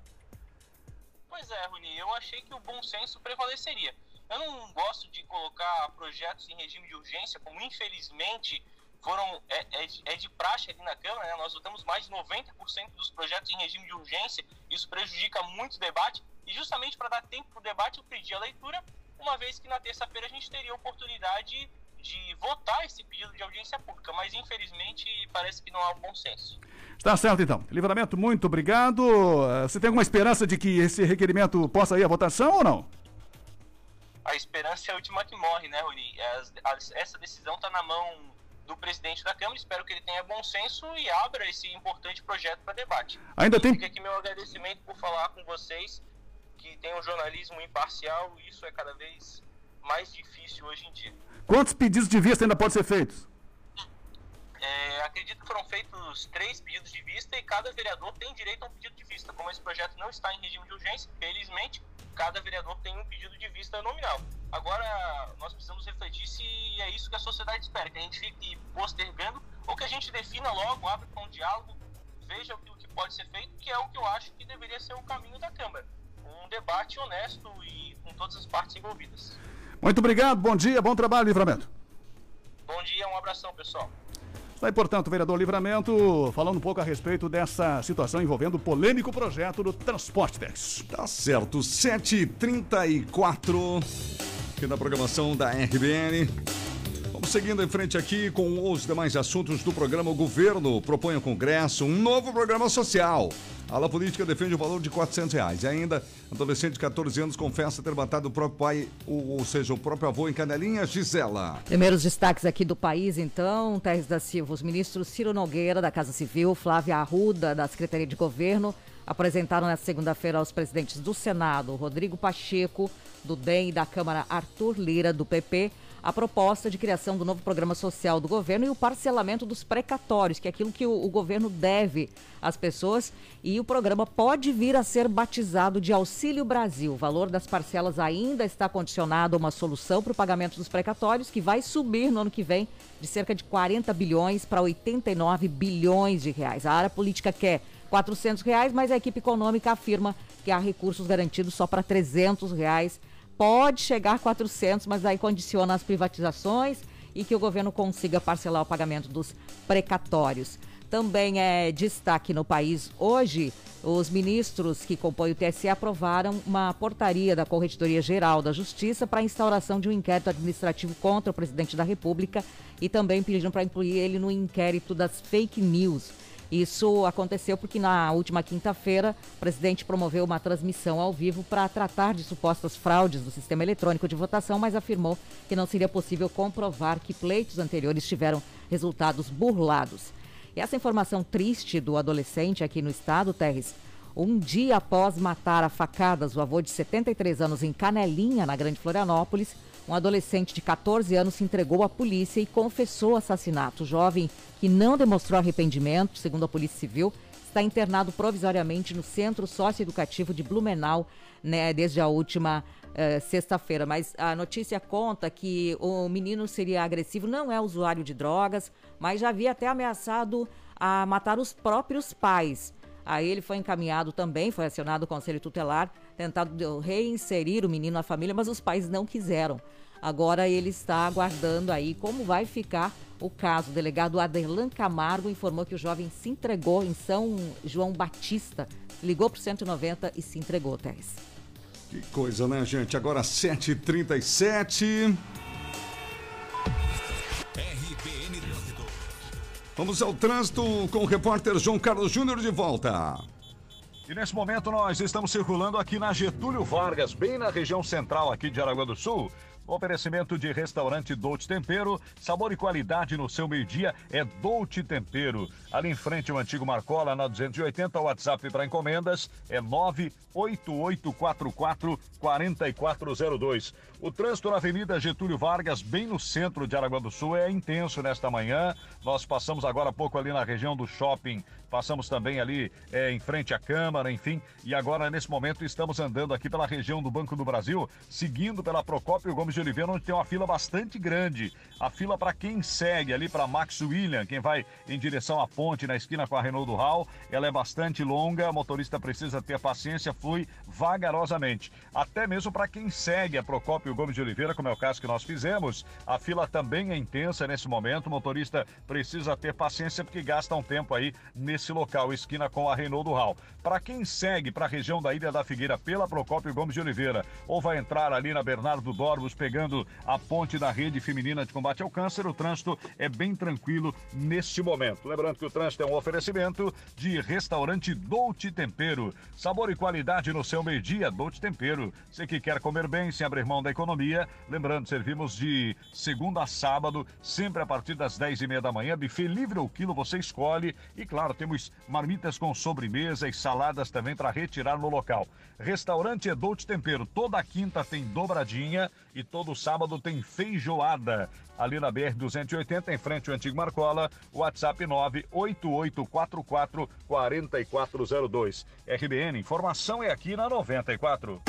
Pois é, Runi, eu achei que o bom senso prevaleceria. Eu não gosto de colocar projetos em regime de urgência, como infelizmente foram é, é, é de praxe aqui na Câmara, né? nós votamos mais de 90% dos projetos em regime de urgência, isso prejudica muito o debate, e justamente para dar tempo para o debate eu pedi a leitura uma vez que na terça-feira a gente teria a oportunidade de votar esse pedido de audiência pública, mas infelizmente parece que não há um bom senso. Está certo então. Livramento, muito obrigado. Eh, você tem alguma esperança de que esse requerimento possa ir à votação ou não? A esperança é a última que morre, né, Rony? Essa decisão está na mão do presidente da Câmara. Espero que ele tenha bom senso e abra esse importante projeto para debate. Ainda e tem. Fica aqui meu agradecimento por falar com vocês que tem um jornalismo imparcial e isso é cada vez mais difícil hoje em dia. Quantos pedidos de vista ainda podem ser feitos? É, acredito que foram feitos três pedidos de vista e cada vereador tem direito a um pedido de vista. Como esse projeto não está em regime de urgência, felizmente, cada vereador tem um pedido de vista nominal. Agora, nós precisamos refletir se é isso que a sociedade espera, que a gente fique postergando ou que a gente defina logo, abra para um diálogo, veja o que, o que pode ser feito, que é o que eu acho que deveria ser o caminho da Câmara um debate honesto e com todas as partes envolvidas. Muito obrigado, bom dia, bom trabalho, Livramento. Bom dia, um abração, pessoal. Está aí, portanto, vereador Livramento, falando um pouco a respeito dessa situação envolvendo o polêmico projeto do Transporte Tex. Tá certo, 7h34, aqui na programação da RBN. Vamos seguindo em frente aqui com os demais assuntos do programa. O governo propõe ao Congresso um novo programa social. A ala política defende o valor de 400 reais. E ainda, adolescente de 14 anos confessa ter matado o próprio pai, ou, ou seja, o próprio avô em Canelinha, Gisela. Primeiros destaques aqui do país, então, Teres da Silva. Os ministros Ciro Nogueira, da Casa Civil, Flávia Arruda, da Secretaria de Governo, apresentaram nesta segunda-feira aos presidentes do Senado, Rodrigo Pacheco, do DEM e da Câmara, Arthur Lira, do PP, a proposta de criação do novo programa social do governo e o parcelamento dos precatórios, que é aquilo que o, o, governo deve às pessoas. E o programa pode vir a ser batizado de Auxílio Brasil. O valor das parcelas ainda está condicionado a uma solução para o pagamento dos precatórios, que vai subir no ano que vem de cerca de 40 bilhões para 89 bilhões de reais. A área política quer 400 reais, mas a equipe econômica afirma que há recursos garantidos só para 300 reais pode chegar a 400, mas aí condiciona as privatizações e que o governo consiga parcelar o pagamento dos precatórios. Também é destaque no país hoje, os ministros que compõem o TSE aprovaram uma portaria da Corregedoria Geral da Justiça para a instauração de um inquérito administrativo contra o presidente da República e também pediram para incluir ele no inquérito das fake news. Isso aconteceu porque na última quinta-feira o presidente promoveu uma transmissão ao vivo para tratar de supostas fraudes do sistema eletrônico de votação, mas afirmou que não seria possível comprovar que pleitos anteriores tiveram resultados burlados. E essa informação triste do adolescente aqui no estado, Terres, um dia após matar a facadas o avô de 73 anos em Canelinha, na Grande Florianópolis, um adolescente de 14 anos se entregou à polícia e confessou o assassinato. O jovem, que não demonstrou arrependimento, segundo a Polícia Civil, está internado provisoriamente no Centro Socioeducativo de Blumenau, né, desde a última uh, sexta-feira. Mas a notícia conta que o menino seria agressivo, não é usuário de drogas, mas já havia até ameaçado a matar os próprios pais. Aí ele foi encaminhado também, foi acionado o conselho tutelar, tentado reinserir o menino na família, mas os pais não quiseram. Agora ele está aguardando aí como vai ficar o caso. O delegado Aderlan Camargo informou que o jovem se entregou em São João Batista, ligou para o 190 e se entregou, Teres. Que coisa, né, gente? Agora 7h37. RBN Trânsito. Vamos ao trânsito com o repórter João Carlos Júnior de volta. E nesse momento nós estamos circulando aqui na Getúlio Vargas, bem na região central aqui de Aragua do Sul. Oferecimento de restaurante Dolce Tempero, sabor e qualidade no seu meio-dia é Dolce Tempero. Ali em frente o antigo Marcola na 280, o WhatsApp para encomendas é 98844 4402. O trânsito na Avenida Getúlio Vargas, bem no centro de Aragua do Sul, é intenso nesta manhã. Nós passamos agora há pouco ali na região do shopping, passamos também ali é, em frente à Câmara, enfim. E agora, nesse momento, estamos andando aqui pela região do Banco do Brasil, seguindo pela Procópio Gomes de Oliveira, onde tem uma fila bastante grande. A fila para quem segue ali para Max William, quem vai em direção à ponte na esquina com a Renault do Hall, ela é bastante longa, o motorista precisa ter paciência, flui vagarosamente. Até mesmo para quem segue a Procópio Gomes de Oliveira, como é o caso que nós fizemos, a fila também é intensa nesse momento, o motorista precisa ter paciência porque gasta um tempo aí nesse local, esquina com a Renault do Hall. Para quem segue para a região da Ilha da Figueira pela Procópio Gomes de Oliveira, ou vai entrar ali na Bernardo Dormos, pegando a ponte da rede feminina de combate ao câncer, o trânsito é bem tranquilo neste momento. Lembrando que o trânsito é um oferecimento de restaurante Dolce Tempero. Sabor e qualidade no seu meio-dia, Dolce Tempero. Você que quer comer bem sem abrir mão da economia, lembrando, servimos de segunda a sábado, sempre a partir das 10 e meia da manhã, buffet livre ou quilo, você escolhe. E claro, temos marmitas com sobremesa e saladas também para retirar no local. Restaurante Dolce Tempero. Toda quinta tem dobradinha e todo sábado tem feijoada. Ali na BR-280, em frente ao antigo Marcola, WhatsApp 98844 4402. RBN, informação é aqui na 94.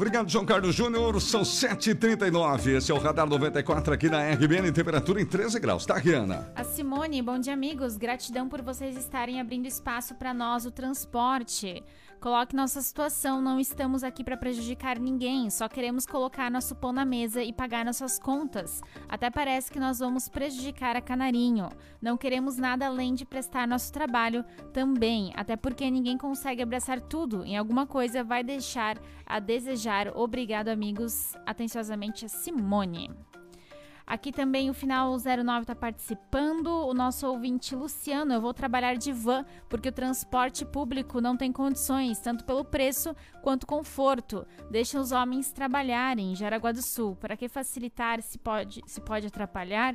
Obrigado, João Carlos Júnior. São 7h39. Esse é o Radar 94 aqui na RBN, temperatura em 13 graus. Tá, Riana? A Simone, bom dia, amigos. Gratidão por vocês estarem abrindo espaço para nós, o transporte. Coloque nossa situação, não estamos aqui para prejudicar ninguém, só queremos colocar nosso pão na mesa e pagar nossas contas. Até parece que nós vamos prejudicar a Canarinho. Não queremos nada além de prestar nosso trabalho também, até porque ninguém consegue abraçar tudo. Em alguma coisa vai deixar a desejar. Obrigado, amigos. Atenciosamente, a Simone. Aqui também o final 09 está participando. O nosso ouvinte Luciano, eu vou trabalhar de van porque o transporte público não tem condições, tanto pelo preço quanto conforto. Deixa os homens trabalharem. Jaraguá do Sul. Para que facilitar se pode, se pode atrapalhar?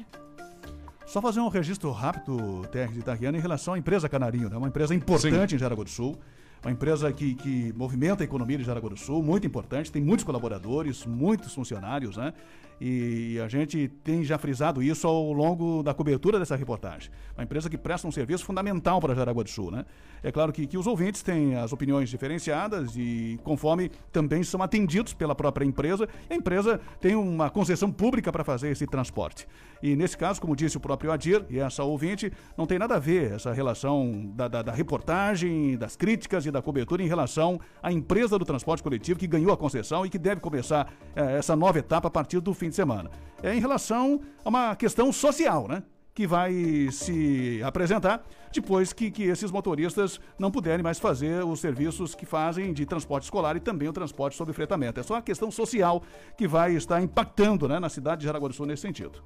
Só fazer um registro rápido, TR de Itaquiana, em relação à empresa Canarinho, né? uma empresa importante Sim. em Jaraguá do Sul. Uma empresa que, que movimenta a economia de Jaraguá do Sul, muito importante, tem muitos colaboradores, muitos funcionários, né? E a gente tem já frisado isso ao longo da cobertura dessa reportagem. Uma empresa que presta um serviço fundamental para Jaraguá do Sul, né? É claro que, que os ouvintes têm as opiniões diferenciadas e conforme também são atendidos pela própria empresa, a empresa tem uma concessão pública para fazer esse transporte. E nesse caso, como disse o próprio Adir e essa ouvinte, não tem nada a ver essa relação da, da, da reportagem, das críticas e da cobertura em relação à empresa do transporte coletivo que ganhou a concessão e que deve começar eh, essa nova etapa a partir do fim de semana. É em relação a uma questão social, né? Que vai se apresentar depois que, que esses motoristas não puderem mais fazer os serviços que fazem de transporte escolar e também o transporte sobre fretamento. É só uma questão social que vai estar impactando né, na cidade de Jaraguá do Sul nesse sentido.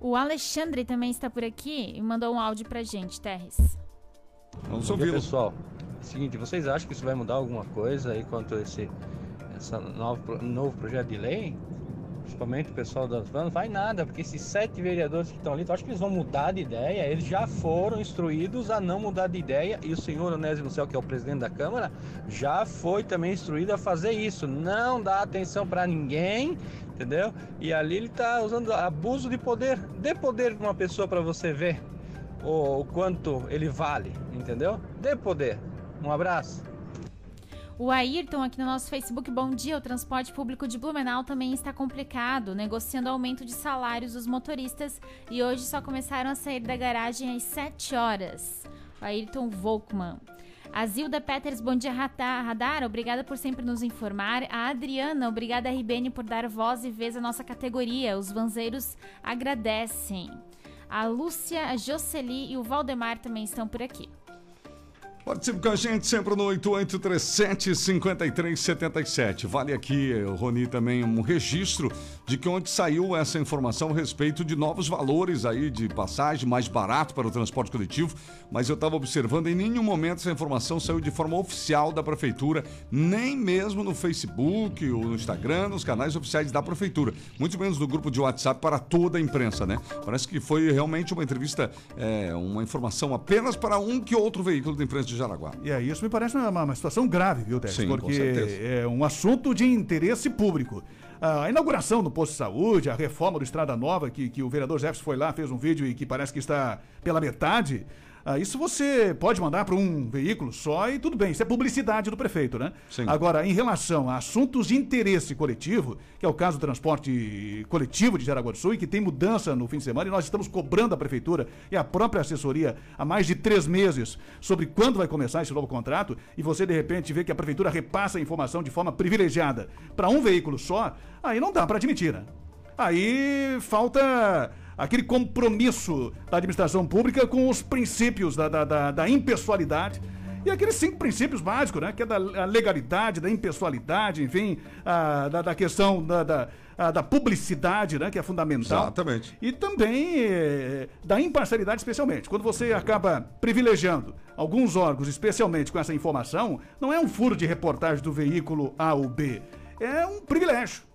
O Alexandre também está por aqui e mandou um áudio pra gente, Terres. Vamos dia, pessoal. Seguinte, vocês acham que isso vai mudar alguma coisa aí quanto a esse essa novo, novo projeto de lei? Principalmente o pessoal das vans, vai nada, porque esses sete vereadores que estão ali, tu acha que eles vão mudar de ideia? Eles já foram instruídos a não mudar de ideia e o senhor Onésimo Céu, que é o presidente da Câmara, já foi também instruído a fazer isso. Não dá atenção para ninguém, entendeu? E ali ele tá usando abuso de poder. Dê poder pra uma pessoa para você ver o, o quanto ele vale, entendeu? Dê poder. Um abraço. O Ayrton aqui no nosso Facebook, bom dia. O transporte público de Blumenau também está complicado, negociando aumento de salários dos motoristas e hoje só começaram a sair da garagem às 7 horas. O Ayrton Volkmann. A Zilda Peters, bom dia Radar, obrigada por sempre nos informar. A Adriana, obrigada RBN por dar voz e vez à nossa categoria. Os vanzeiros agradecem. A Lúcia, a Jocely e o Valdemar também estão por aqui. Participe com a gente sempre no 8837-5377. Vale aqui, Roni, também um registro de que onde saiu essa informação a respeito de novos valores aí de passagem, mais barato para o transporte coletivo, mas eu estava observando, em nenhum momento essa informação saiu de forma oficial da Prefeitura, nem mesmo no Facebook ou no Instagram, nos canais oficiais da Prefeitura, muito menos no grupo de WhatsApp para toda a imprensa, né? Parece que foi realmente uma entrevista, é, uma informação apenas para um que outro veículo da imprensa de Jaraguá. E aí, isso me parece uma, uma situação grave, viu, Tex? Sim, com Porque é um assunto de interesse público. A inauguração do posto de saúde, a reforma do Estrada Nova, que, que o vereador Jefferson foi lá, fez um vídeo e que parece que está pela metade. Ah, isso você pode mandar para um veículo só e tudo bem, isso é publicidade do prefeito, né? Sim. Agora, em relação a assuntos de interesse coletivo, que é o caso do transporte coletivo de Jaraguá do Sul, e que tem mudança no fim de semana, e nós estamos cobrando a prefeitura e a própria assessoria há mais de três meses sobre quando vai começar esse novo contrato, e você de repente vê que a prefeitura repassa a informação de forma privilegiada para um veículo só, aí não dá para admitir, né? Aí falta aquele compromisso da administração pública com os princípios da, da, da, da impessoalidade. E aqueles cinco princípios básicos, né? Que é da legalidade, da impessoalidade, enfim, a, da, da questão da, da, a, da publicidade, né? Que é fundamental. Exatamente. E também eh, da imparcialidade, especialmente. Quando você acaba privilegiando alguns órgãos, especialmente com essa informação, não é um furo de reportagem do veículo A ou B. É um privilégio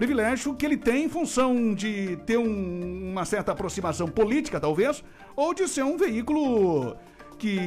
privilégio que ele tem em função de ter um- uma certa aproximação política, talvez, ou de ser um veículo que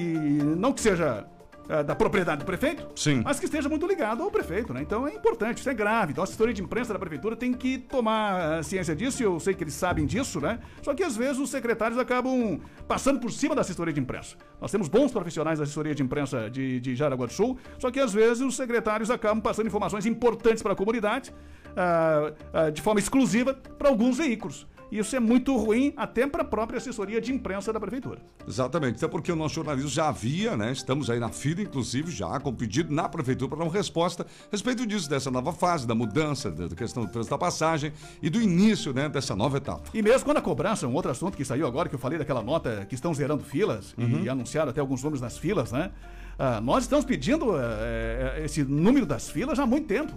não que seja eh, da propriedade do prefeito, Sim. mas que esteja muito ligado ao prefeito, né? Então é importante, isso é grave. Então a assessoria de imprensa da prefeitura tem que tomar eh, ciência disso, e eu sei que eles sabem disso, né? Só que às vezes os secretários acabam passando por cima da assessoria de imprensa. Nós temos bons profissionais da assessoria de imprensa de, de Jaraguá do Sul, só que às vezes os secretários acabam passando informações importantes para a comunidade ah, ah, de forma exclusiva para alguns veículos. Isso é muito ruim até para a própria assessoria de imprensa da prefeitura. Exatamente, até porque o nosso jornalismo já havia, né? Estamos aí na fila, inclusive, já com pedido na prefeitura para dar uma resposta a respeito disso, dessa nova fase, da mudança, da questão do trânsito da passagem e do início, né, dessa nova etapa. E mesmo quando a cobrança, um outro assunto que saiu agora, que eu falei daquela nota que estão zerando filas e anunciaram até alguns números nas filas, né? Ah, nós estamos pedindo eh, eh, esse número das filas há muito tempo.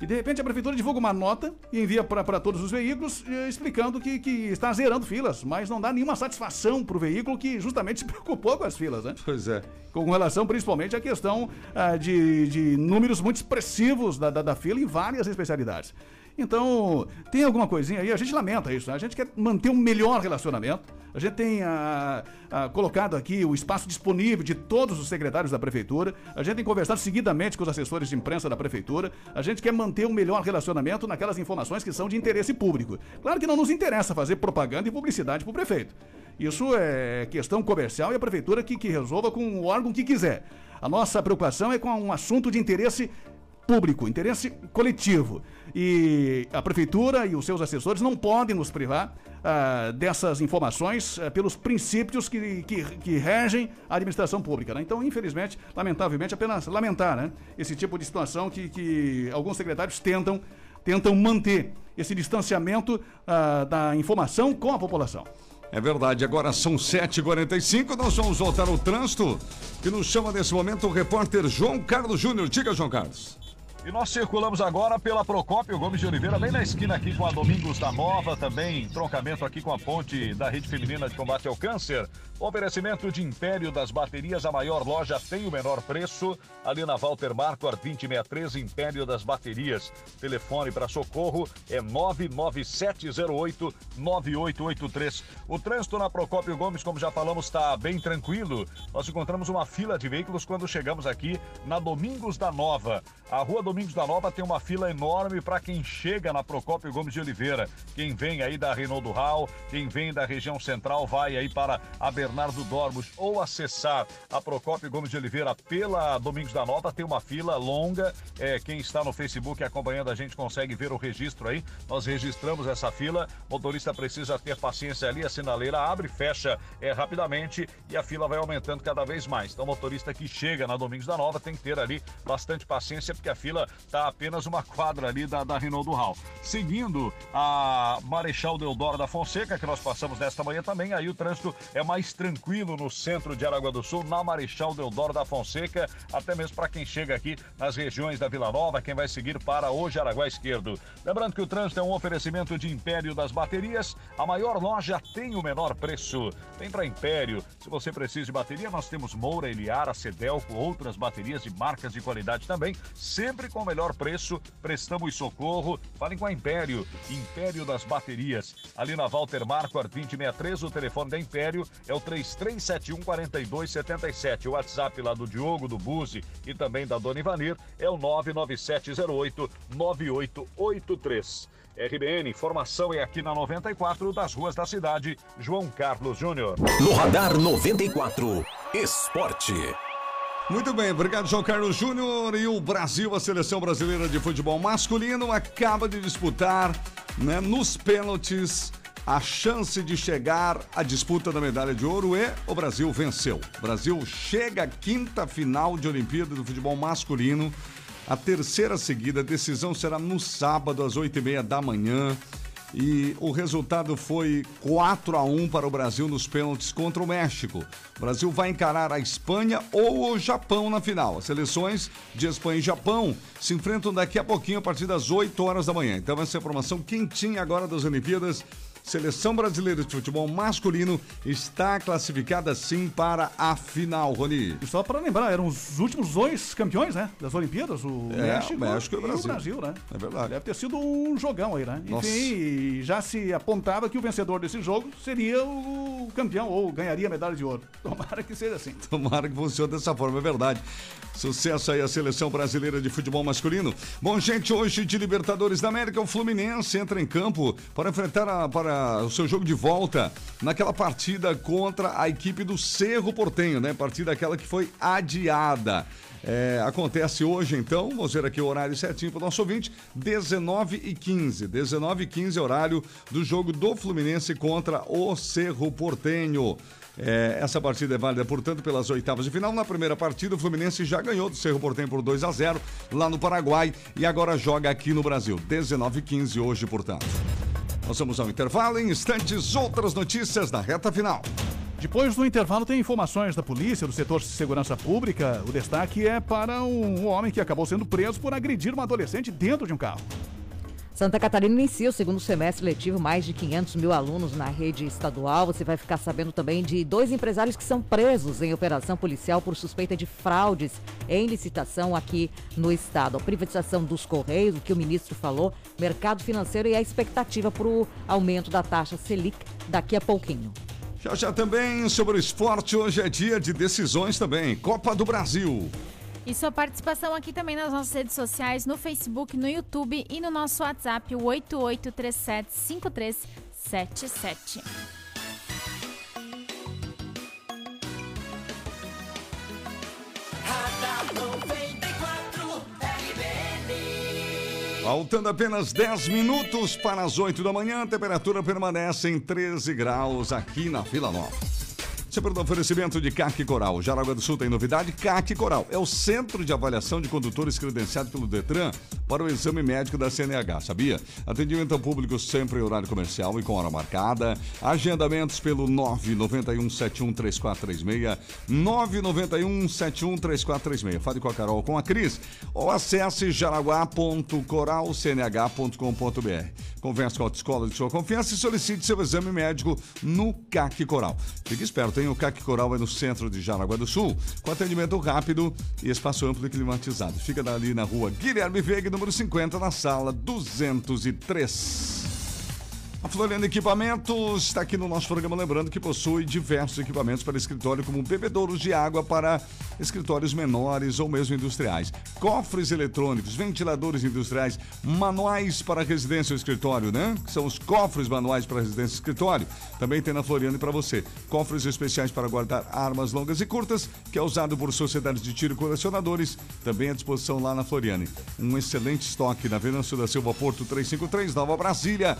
E de repente a prefeitura divulga uma nota e envia para todos os veículos eh, explicando que, que está zerando filas, mas não dá nenhuma satisfação para o veículo que justamente [laughs] se preocupou com as filas, né? Pois é. Com relação principalmente à questão ah, de, de números muito expressivos da, da, da fila em várias especialidades. Então, tem alguma coisinha aí, a gente lamenta isso, né? a gente quer manter um melhor relacionamento. A gente tem ah, ah, colocado aqui o espaço disponível de todos os secretários da prefeitura. A gente tem conversado seguidamente com os assessores de imprensa da prefeitura. A gente quer manter um melhor relacionamento naquelas informações que são de interesse público. Claro que não nos interessa fazer propaganda e publicidade para o prefeito. Isso é questão comercial e a prefeitura que, que resolva com o órgão que quiser. A nossa preocupação é com um assunto de interesse público, interesse coletivo. E a prefeitura e os seus assessores não podem nos privar ah, dessas informações ah, pelos princípios que, que, que regem a administração pública. né? Então, infelizmente, lamentavelmente, apenas lamentar né? esse tipo de situação que, que alguns secretários tentam, tentam manter esse distanciamento ah, da informação com a população. É verdade, agora são 7h45, nós vamos voltar ao trânsito, que nos chama nesse momento o repórter João Carlos Júnior. Diga, João Carlos. E nós circulamos agora pela Procópio Gomes de Oliveira, bem na esquina aqui com a Domingos da Nova, também troncamento aqui com a ponte da Rede Feminina de Combate ao Câncer. Oferecimento de Império das Baterias, a maior loja tem o menor preço. Ali na Walter Marquardt 2063, Império das Baterias. Telefone para socorro é 99708 9883. O trânsito na Procópio Gomes, como já falamos, está bem tranquilo. Nós encontramos uma fila de veículos quando chegamos aqui na Domingos da Nova. A rua Domingos Domingos da Nova tem uma fila enorme para quem chega na Procópio Gomes de Oliveira. Quem vem aí da Reinaldo Hall, quem vem da região central vai aí para a Bernardo Dormos ou acessar a Procópio Gomes de Oliveira pela Domingos da Nova. Tem uma fila longa. É, quem está no Facebook acompanhando a gente consegue ver o registro aí. Nós registramos essa fila. O motorista precisa ter paciência ali. A sinaleira abre e fecha é, rapidamente e a fila vai aumentando cada vez mais. Então, o motorista que chega na Domingos da Nova tem que ter ali bastante paciência, porque a fila está apenas uma quadra ali da, da Renault do Hall. Seguindo a Marechal Deodoro da Fonseca, que nós passamos nesta manhã também, aí o trânsito é mais tranquilo no centro de Aragua do Sul, na Marechal Deodoro da Fonseca, até mesmo para quem chega aqui nas regiões da Vila Nova, quem vai seguir para hoje Araguá Esquerdo. Lembrando que o trânsito é um oferecimento de Império das Baterias, a maior loja tem o menor preço. Vem para Império. Se você precisa de bateria, nós temos Moura, Eliara, Cedelco, outras baterias de marcas de qualidade também, sempre com o melhor preço. Prestamos socorro. Falem com a Império, Império das Baterias. Ali na Walter Marquardt 2063, o telefone da Império é o 3371 4277. O WhatsApp lá do Diogo, do Buzi e também da Dona Ivanir é o 99708 9883. RBN, informação é aqui na 94 das ruas da cidade. João Carlos Júnior. No Radar 94, Esporte. Muito bem, obrigado João Carlos Júnior. E o Brasil, a seleção brasileira de futebol masculino, acaba de disputar né, nos pênaltis a chance de chegar à disputa da medalha de ouro e o Brasil venceu. O Brasil chega à quinta final de Olimpíada do futebol masculino. A terceira seguida, a decisão será no sábado, às oito e meia da manhã. E o resultado foi 4 a 1 para o Brasil nos pênaltis contra o México. O Brasil vai encarar a Espanha ou o Japão na final. As seleções de Espanha e Japão se enfrentam daqui a pouquinho, a partir das 8 horas da manhã. Então, essa é a informação quentinha agora das Olimpíadas. Seleção brasileira de futebol masculino está classificada sim para a final, Rony. E só para lembrar, eram os últimos dois campeões, né? Das Olimpíadas, o É, México, o México e o Brasil. Brasil, né? É verdade. Deve ter sido um jogão aí, né? Nossa. Enfim, já se apontava que o vencedor desse jogo seria o campeão ou ganharia a medalha de ouro. [laughs] Tomara que seja assim. Tomara que funcione dessa forma, é verdade. Sucesso aí a seleção brasileira de futebol masculino. Bom, gente, hoje de Libertadores da América, o Fluminense entra em campo para enfrentar a- para o seu jogo de volta naquela partida contra a equipe do Cerro Portenho, né? Partida aquela que foi adiada. É, acontece hoje, então, vamos ver aqui o horário certinho para o nosso ouvinte, 19 e 15. 19 e 15 é horário do jogo do Fluminense contra o Cerro Portenho. É, essa partida é válida, portanto, pelas oitavas de final. Na primeira partida, o Fluminense já ganhou do Cerro Portenho por 2 a 0 lá no Paraguai e agora joga aqui no Brasil. 19 e 15 hoje, portanto. Nós vamos ao intervalo. Em instantes, outras notícias da reta final. Depois do intervalo tem informações da polícia, do setor de segurança pública. O destaque é para um homem que acabou sendo preso por agredir uma adolescente dentro de um carro. Santa Catarina inicia o segundo semestre letivo, mais de 500 mil alunos na rede estadual. Você vai ficar sabendo também de dois empresários que são presos em operação policial por suspeita de fraudes em licitação aqui no estado. A privatização dos Correios, o que o ministro falou, mercado financeiro e a expectativa para o aumento da taxa Selic daqui a pouquinho. Já já também sobre o esporte, hoje é dia de decisões também. Copa do Brasil. E sua participação aqui também nas nossas redes sociais, no Facebook, no YouTube e no nosso WhatsApp, o 88375377. Radar 94 RBN. Faltando apenas 10 minutos para as 8 da manhã, a temperatura permanece em 13 graus aqui na Vila Nova. Sempre no oferecimento de CAC Coral. Jaraguá do Sul tem novidade? CAC Coral. É o Centro de Avaliação de Condutores credenciado pelo Detran para o exame médico da CNH, sabia? Atendimento ao público sempre em horário comercial e com hora marcada. Agendamentos pelo 991713436, 991713436. Fale com a Carol, com a Cris ou acesse jaraguá.coralcnh.com.br. Converse com a autoescola de sua confiança e solicite seu exame médico no CAC Coral. Fique esperto, hein? O CAC Coral é no centro de Jaraguá do Sul, com atendimento rápido e espaço amplo e climatizado. Fica ali na rua Guilherme Veiga, número 50, na sala 203. A Floriano Equipamentos está aqui no nosso programa, lembrando que possui diversos equipamentos para escritório, como bebedouros de água para escritórios menores ou mesmo industriais, cofres eletrônicos, ventiladores industriais, manuais para residência ou escritório, né? Que são os cofres manuais para residência e escritório. Também tem na Floriano para você. Cofres especiais para guardar armas longas e curtas, que é usado por sociedades de tiro e colecionadores, também à disposição lá na Floriane. Um excelente estoque na Venâncio da Silva Porto 353, Nova Brasília,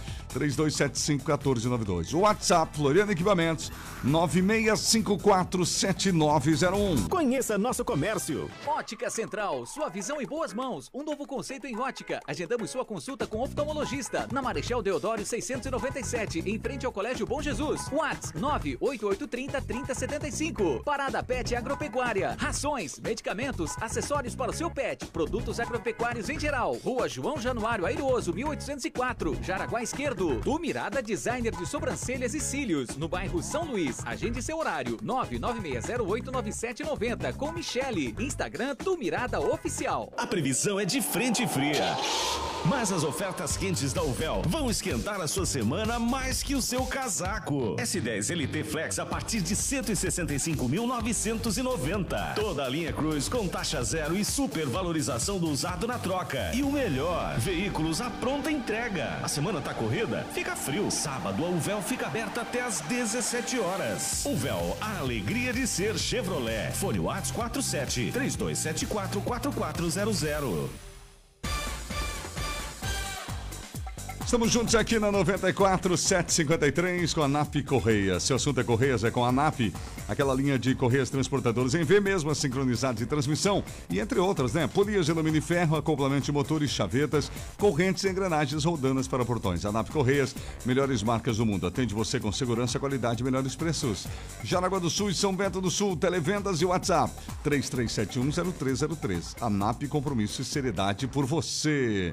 3275-1492. WhatsApp Floriano Equipamentos, 96547901. Conheça nosso comércio. Ótica Central, sua visão em boas mãos. Um novo conceito em ótica. Agendamos sua consulta com oftalmologista na Marechal Deodoro 697, em frente ao Colégio Bom Jesus. Whats 98830 3075. Parada Pet Agropecuária. Rações, medicamentos, acessórios para o seu pet, produtos agropecuários em geral. Rua João Januário Airoso, 1804, Jaraguá Esquerdo. Do Mirada Designer de Sobrancelhas e Cílios, no bairro São Luís. Agende seu horário 996089790 com Michele. Instagram Tumirada Oficial. A previsão é de frente fria. Mas as ofertas quentes da Uvel vão esquentar a sua semana mais que o seu casaco. S10 LT Flex a partir de 165.990. Toda a linha Cruz com taxa zero e supervalorização do usado na troca. E o melhor, veículos à pronta entrega. A semana tá corrida? Fica frio. Sábado a Uvel fica aberta até às 17 horas. Uvel, a alegria de ser Chevrolet. Fone Whats 47 3274 4400. Estamos juntos aqui na 94 753 com a NAP Correias. Seu assunto é Correias, é com a NAP, aquela linha de Correias transportadores em V mesmo, sincronizados de transmissão e entre outras, né? Polias de alumínio e ferro, acoplamento de motores, chavetas, correntes e engrenagens roldanas para portões. A NAP Correias, melhores marcas do mundo. Atende você com segurança, qualidade e melhores preços. Jaraguá do Sul e São Bento do Sul, televendas e WhatsApp 33710303. A NAP Compromisso e Seriedade por você.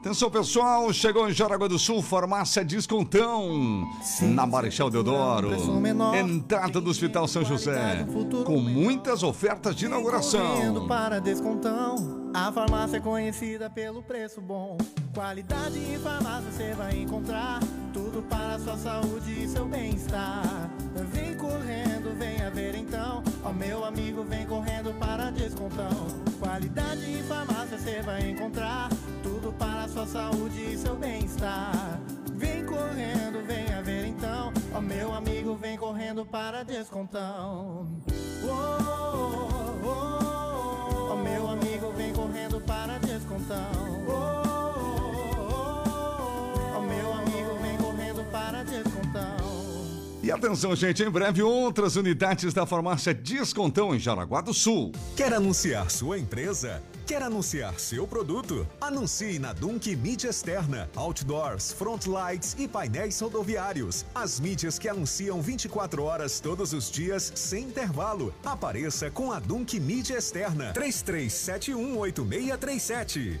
Atenção pessoal, chegou em Jaraguá do Sul, farmácia Descontão, na Marechal Deodoro, entrada do Hospital São José, com muitas ofertas de inauguração. para descontão. A farmácia é conhecida pelo preço bom. Qualidade em farmácia você vai encontrar. Tudo para a sua saúde e seu bem-estar. Vem correndo, venha ver então. Ó meu amigo, vem correndo para descontão. Qualidade em farmácia você vai encontrar. Tudo para sua saúde e seu bem-estar. Vem correndo, venha ver então. Ó meu amigo, vem correndo para descontão. Oh, oh, oh, Ó meu amigo, vem correndo para descontão. Oh, oh, Ó meu amigo, vem correndo para descontão. E atenção, gente, em breve outras unidades da farmácia Descontão em Jaraguá do Sul. Quer anunciar sua empresa? Quer anunciar seu produto? Anuncie na Dunk Mídia Externa, Outdoors, Frontlights e painéis rodoviários. As mídias que anunciam 24 horas todos os dias, sem intervalo. Apareça com a Dunk Mídia Externa. 33718637.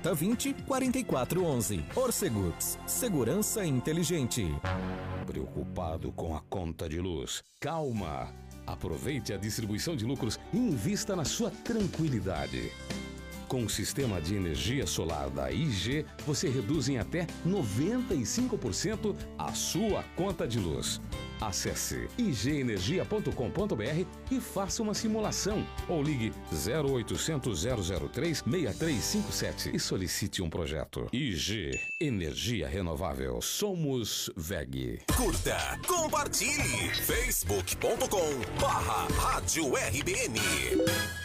4020 4411. Orcegups, segurança inteligente. Preocupado com a conta de luz? Calma! Aproveite a distribuição de lucros e invista na sua tranquilidade. Com o sistema de energia solar da IG, você reduz em até 95% a sua conta de luz. Acesse igenergia.com.br e faça uma simulação ou ligue 0800 003 6357 e solicite um projeto. IG Energia Renovável. Somos VEG. Curta, compartilhe. Facebook.com barra Rádio RBN.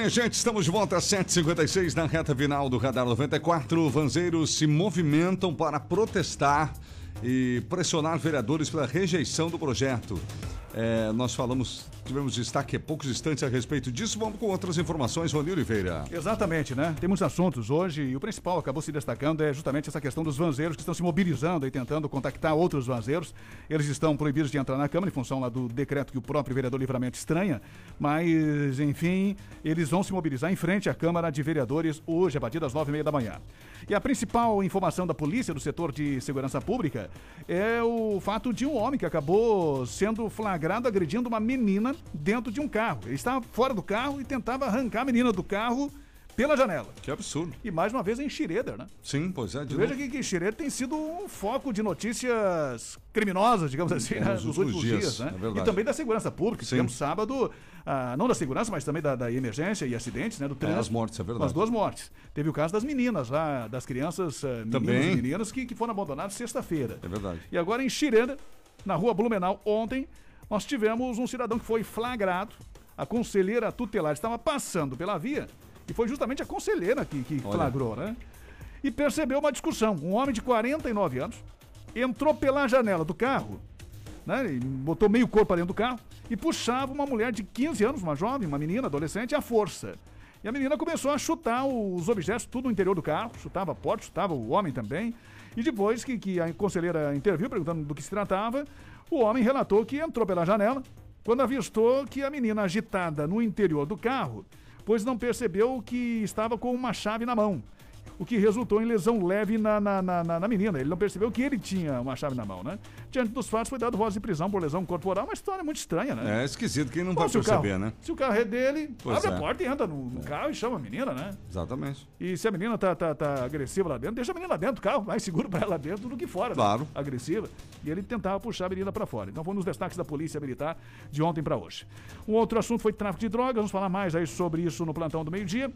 Bem, gente, estamos de volta às 7h56 na reta final do Radar 94. Vanzeiros se movimentam para protestar e pressionar vereadores pela rejeição do projeto. É, nós falamos, tivemos destaque há poucos instantes a respeito disso. Vamos com outras informações, Rony Oliveira. Exatamente, né? Tem muitos assuntos hoje e o principal acabou se destacando é justamente essa questão dos vanzeiros que estão se mobilizando e tentando contactar outros vanzeiros. Eles estão proibidos de entrar na Câmara em função lá do decreto que o próprio vereador Livramento estranha, mas, enfim, eles vão se mobilizar em frente à Câmara de Vereadores hoje, a partir das nove e meia da manhã. E a principal informação da polícia do setor de segurança pública é o fato de um homem que acabou sendo flagrado agredindo uma menina dentro de um carro. Ele estava fora do carro e tentava arrancar a menina do carro pela janela. Que absurdo. E mais uma vez em Schroeder, né? Sim, pois é. de Veja que, que Schroeder tem sido um foco de notícias criminosas, digamos assim, né? Nos nos últimos últimos dias, dias, né? é e também da segurança pública. Sim. Tivemos sábado, ah, não da segurança, mas também da, da emergência e acidentes, né? Do trânsito. as mortes, é verdade. As duas mortes. Teve o caso das meninas lá, das crianças, ah, meninos Também. e meninas que, que foram abandonados sexta-feira. É verdade. E agora em Xirena, na rua Blumenau, ontem, nós tivemos um cidadão que foi flagrado. A conselheira tutelar estava passando pela via e foi justamente a conselheira que, que Olha. flagrou, né? E percebeu uma discussão. Um homem de 49 anos entrou pela janela do carro, né? Botou meio corpo para dentro do carro e puxava uma mulher de 15 anos, uma jovem, uma menina, adolescente, à força. E a menina começou a chutar os objetos, tudo no interior do carro, chutava a porta, chutava o homem também. E depois que, que a conselheira interviu, perguntando do que se tratava, o homem relatou que entrou pela janela quando avistou que a menina agitada no interior do carro, pois não percebeu que estava com uma chave na mão. O que resultou em lesão leve na, na, na, na- na menina. Ele não percebeu que ele tinha uma chave na mão, né? Diante dos fatos, foi dado voz de prisão por lesão corporal. Uma história muito estranha, né? É esquisito, quem não Bom, vai perceber, carro- né? Se o carro é dele, Pois abre é. a porta e entra no, no carro e chama a menina, né? Exatamente. E se a menina tá, tá, tá agressiva lá dentro, deixa a menina lá dentro do carro, mais seguro pra ela dentro do que fora. né? Claro. Agressiva. E ele tentava puxar a menina pra fora. Então foi um dos destaques da Polícia Militar de ontem pra hoje. Um outro assunto foi tráfico de drogas, vamos falar mais aí sobre isso no plantão do meio-dia.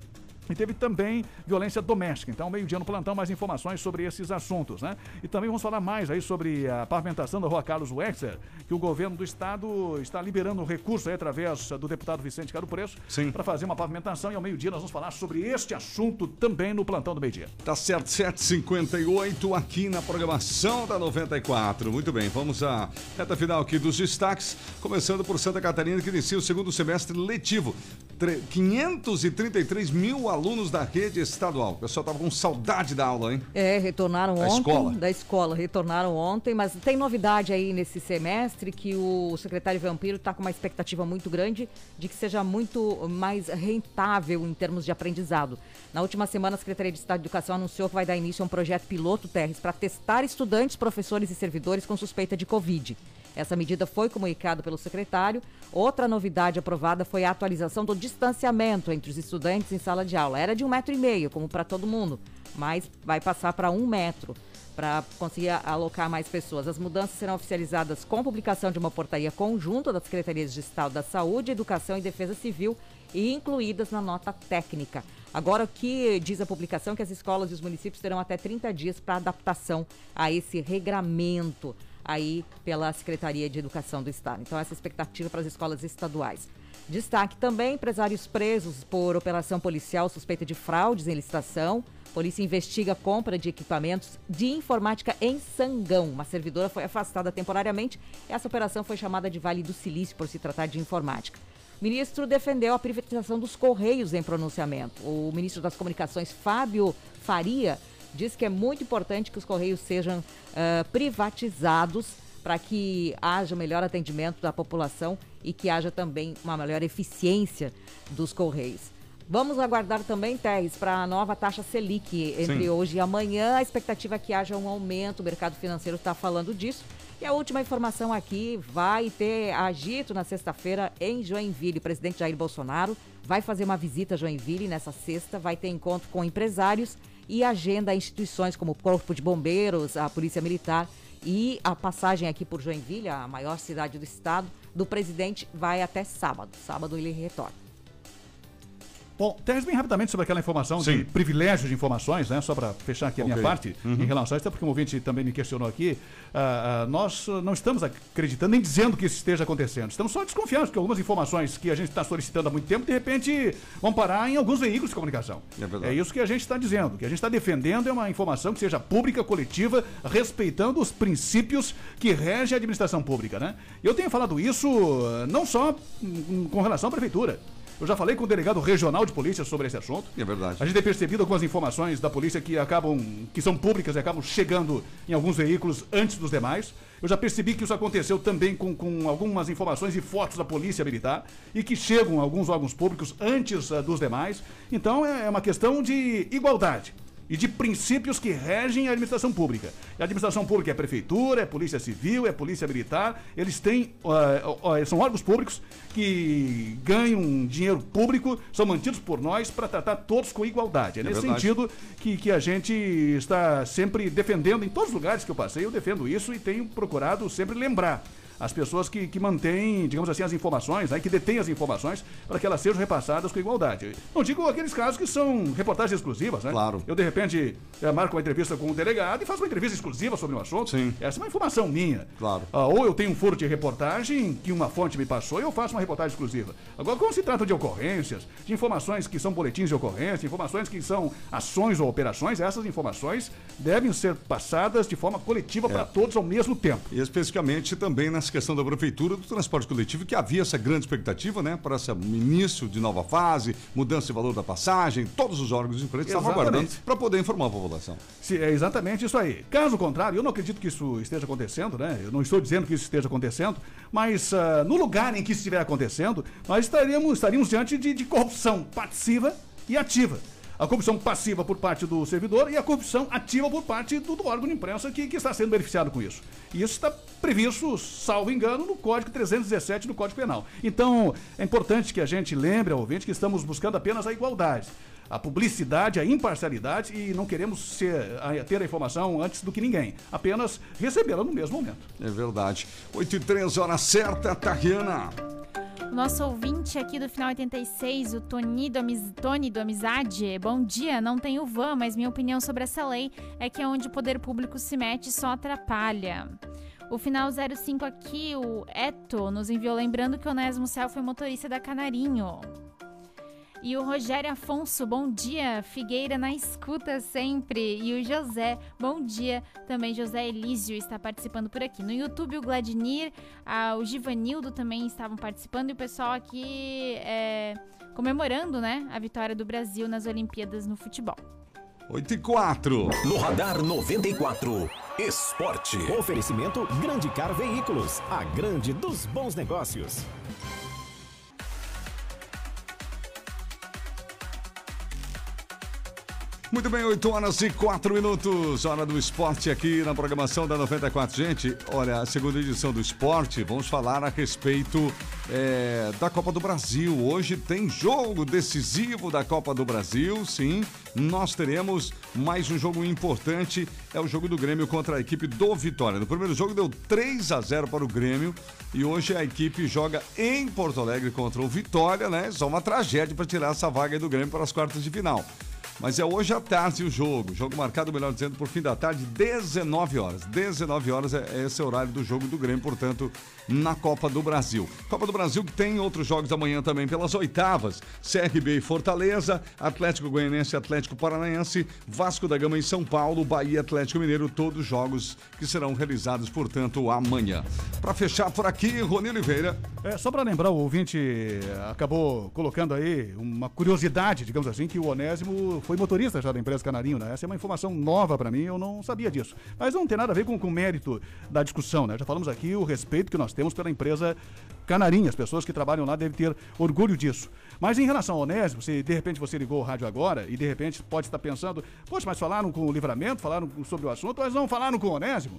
E teve também violência doméstica. Então, meio-dia no plantão, mais informações sobre esses assuntos, né? E também vamos falar mais aí sobre a pavimentação da rua Carlos Wexler, que o governo do estado está liberando um recurso aí através do deputado Vicente Caro Preço para fazer uma pavimentação. E ao meio-dia nós vamos falar sobre este assunto também no plantão do meio-dia. Tá certo, 7h58 aqui na programação da 94. Muito bem, vamos à reta final aqui dos destaques, começando por Santa Catarina, que inicia o segundo semestre letivo. Tre- 533 mil alunos da rede estadual. O pessoal tava com saudade da aula, hein? É, retornaram Da ontem. escola. Da escola, retornaram ontem, mas tem novidade aí nesse semestre que o secretário Vampiro está com uma expectativa muito grande de que seja muito mais rentável em termos de aprendizado. Na última semana, a Secretaria de Estado de Educação anunciou que vai dar início a um projeto piloto Terres para testar estudantes, professores e servidores com suspeita de Covid. Essa medida foi comunicada pelo secretário. Outra novidade aprovada foi a atualização do distanciamento entre os estudantes em sala de aula. Era de um metro e meio, como para todo mundo, mas vai passar para um metro para conseguir alocar mais pessoas. As mudanças serão oficializadas com publicação de uma portaria conjunta das Secretarias de Estado da Saúde, Educação e Defesa Civil e incluídas na nota técnica. Agora, o que diz a publicação é que as escolas e os municípios terão até 30 dias para adaptação a esse regramento aí pela Secretaria de Educação do Estado. Então, essa expectativa para as escolas estaduais. Destaque também, empresários presos por operação policial suspeita de fraudes em licitação. Polícia investiga compra de equipamentos de informática em Sangão. Uma servidora foi afastada temporariamente. Essa operação foi chamada de Vale do Silício por se tratar de informática. O ministro defendeu a privatização dos Correios em pronunciamento. O ministro das Comunicações, Fábio Faria, diz que é muito importante que os Correios sejam ah, privatizados para que haja melhor atendimento da população e que haja também uma melhor eficiência dos Correios. Vamos aguardar também, Teres, para a nova taxa Selic entre Sim. hoje e amanhã. A expectativa é que haja um aumento, o mercado financeiro está falando disso. E a última informação aqui, vai ter agito na sexta-feira em Joinville. O presidente Jair Bolsonaro vai fazer uma visita a Joinville nessa sexta, vai ter encontro com empresários e agenda instituições como o Corpo de Bombeiros, a Polícia Militar e a passagem aqui por Joinville, a maior cidade do estado, do presidente vai até sábado. Sábado ele retorna. Bom, Teres, bem rapidamente sobre aquela informação Sim. de privilégio de informações, né? Só para fechar aqui a minha Ok. parte, Uhum. em relação a isso, até porque um ouvinte também me questionou aqui. ah, ah, nós não estamos acreditando nem dizendo que isso esteja acontecendo. Estamos só desconfiando que algumas informações que a gente está solicitando há muito tempo, de repente, vão parar em alguns veículos de comunicação. É verdade. isso que a gente está dizendo. O que a gente está defendendo é uma informação que seja pública, coletiva, respeitando os princípios que regem a administração pública, né? Eu tenho falado isso não só com relação à prefeitura. Eu já falei com o delegado regional de polícia sobre esse assunto. É verdade. A gente tem percebido algumas informações da polícia que acabam, que são públicas e acabam chegando em alguns veículos antes dos demais. Eu já percebi que isso aconteceu também com, com algumas informações e fotos da polícia militar e que chegam a alguns órgãos públicos antes ah, dos demais. Então é é uma questão de igualdade e de princípios que regem a administração pública. E a administração pública é prefeitura, é polícia civil, é polícia militar. Eles têm, ah, ah, são órgãos públicos que ganham dinheiro público, são mantidos por nós para tratar todos com igualdade. É, É nesse verdade. sentido que, que a gente está sempre defendendo, em todos os lugares que eu passei, eu defendo isso e tenho procurado sempre lembrar as pessoas que, que mantêm, digamos assim, as informações, né, que detêm as informações, para que elas sejam repassadas com igualdade. Não digo aqueles casos que são reportagens exclusivas, né? Claro. Eu, de repente, eh, marco uma entrevista com um delegado e faço uma entrevista exclusiva sobre um assunto. Sim. Essa é uma informação minha. Claro. Ah, ou eu tenho um furo de reportagem que uma fonte me passou e eu faço uma reportagem exclusiva. Agora, quando se trata de ocorrências, de informações que são boletins de ocorrência, informações que são ações ou operações, essas informações devem ser passadas de forma coletiva para todos ao mesmo tempo. E especificamente também nessa questão da prefeitura do transporte coletivo, que havia essa grande expectativa, né, para esse início de nova fase, mudança de valor da passagem, todos os órgãos de imprensa estavam aguardando para poder informar a população. Se- é exatamente isso aí. Caso contrário, eu não acredito que isso esteja acontecendo, né? Eu não estou dizendo que isso esteja acontecendo, mas ah, no lugar em que isso estiver acontecendo, nós estaríamos, estaríamos diante de, de corrupção passiva e ativa. A corrupção passiva por parte do servidor e a corrupção ativa por parte do, do órgão de imprensa que, que está sendo beneficiado com isso. E isso está previsto, salvo engano, no Código 317 do Código Penal. Então, é importante que a gente lembre ao ouvinte que estamos buscando apenas a igualdade a publicidade, a imparcialidade e não queremos ser, a- ter a informação antes do que ninguém, apenas recebê-la no mesmo momento. É verdade. 8 e 3 hora certa, Tariana. O nosso ouvinte aqui do final 86, o Tony do. Tony do Amizade. Bom dia, não tenho van, mas minha opinião sobre essa lei é que é onde o poder público se mete só atrapalha. O final 05 aqui, o Eto, nos enviou lembrando que o Onésimo Céu foi motorista da Canarinho. E o Rogério Afonso, bom dia. Figueira na escuta sempre. E o José, bom dia. Também José Elísio está participando por aqui. No YouTube, o Gladnir, ah, o Givanildo também estavam participando. E o pessoal aqui é, comemorando né, a vitória do Brasil nas Olimpíadas no futebol. 8 e 4. No Radar 94, Esporte. Oferecimento Grande Car Veículos, a grande dos bons negócios. Muito bem, 8 horas e 4 minutos, hora do esporte aqui na programação da 94. Gente, olha, a segunda edição do esporte, vamos falar a respeito é, da Copa do Brasil. Hoje tem jogo decisivo da Copa do Brasil, sim. Nós teremos mais um jogo importante, é o jogo do Grêmio contra a equipe do Vitória. No primeiro jogo deu 3 a 0 para o Grêmio e hoje a equipe joga em Porto Alegre contra o Vitória, né? Só uma tragédia para tirar essa vaga do Grêmio para as quartas de final. Mas é hoje à tarde o jogo. Jogo marcado, melhor dizendo, por fim da tarde, 19 horas. 19 horas é é esse horário do jogo do Grêmio, portanto, na Copa do Brasil. Copa do Brasil que tem outros jogos amanhã também pelas oitavas. CRB e Fortaleza, Atlético Goianense e Atlético Paranaense, Vasco da Gama em São Paulo, Bahia e Atlético Mineiro, todos jogos que serão realizados, portanto, amanhã. Para fechar por aqui, Rony Oliveira. É, só para lembrar, o ouvinte eh, acabou colocando aí uma curiosidade, digamos assim, que o Onésimo foi motorista já da empresa Canarinho, né? Essa é uma informação nova para mim, eu não sabia disso. Mas não tem nada a ver com, com o mérito da discussão, né? Já falamos aqui o respeito que nós temos pela empresa Canarinho, as pessoas que trabalham lá devem ter orgulho disso. Mas em relação ao Onésimo, se de repente você ligou o rádio agora e de repente pode estar pensando, poxa, mas falaram com o livramento, falaram sobre o assunto, mas não falaram com o Onésimo.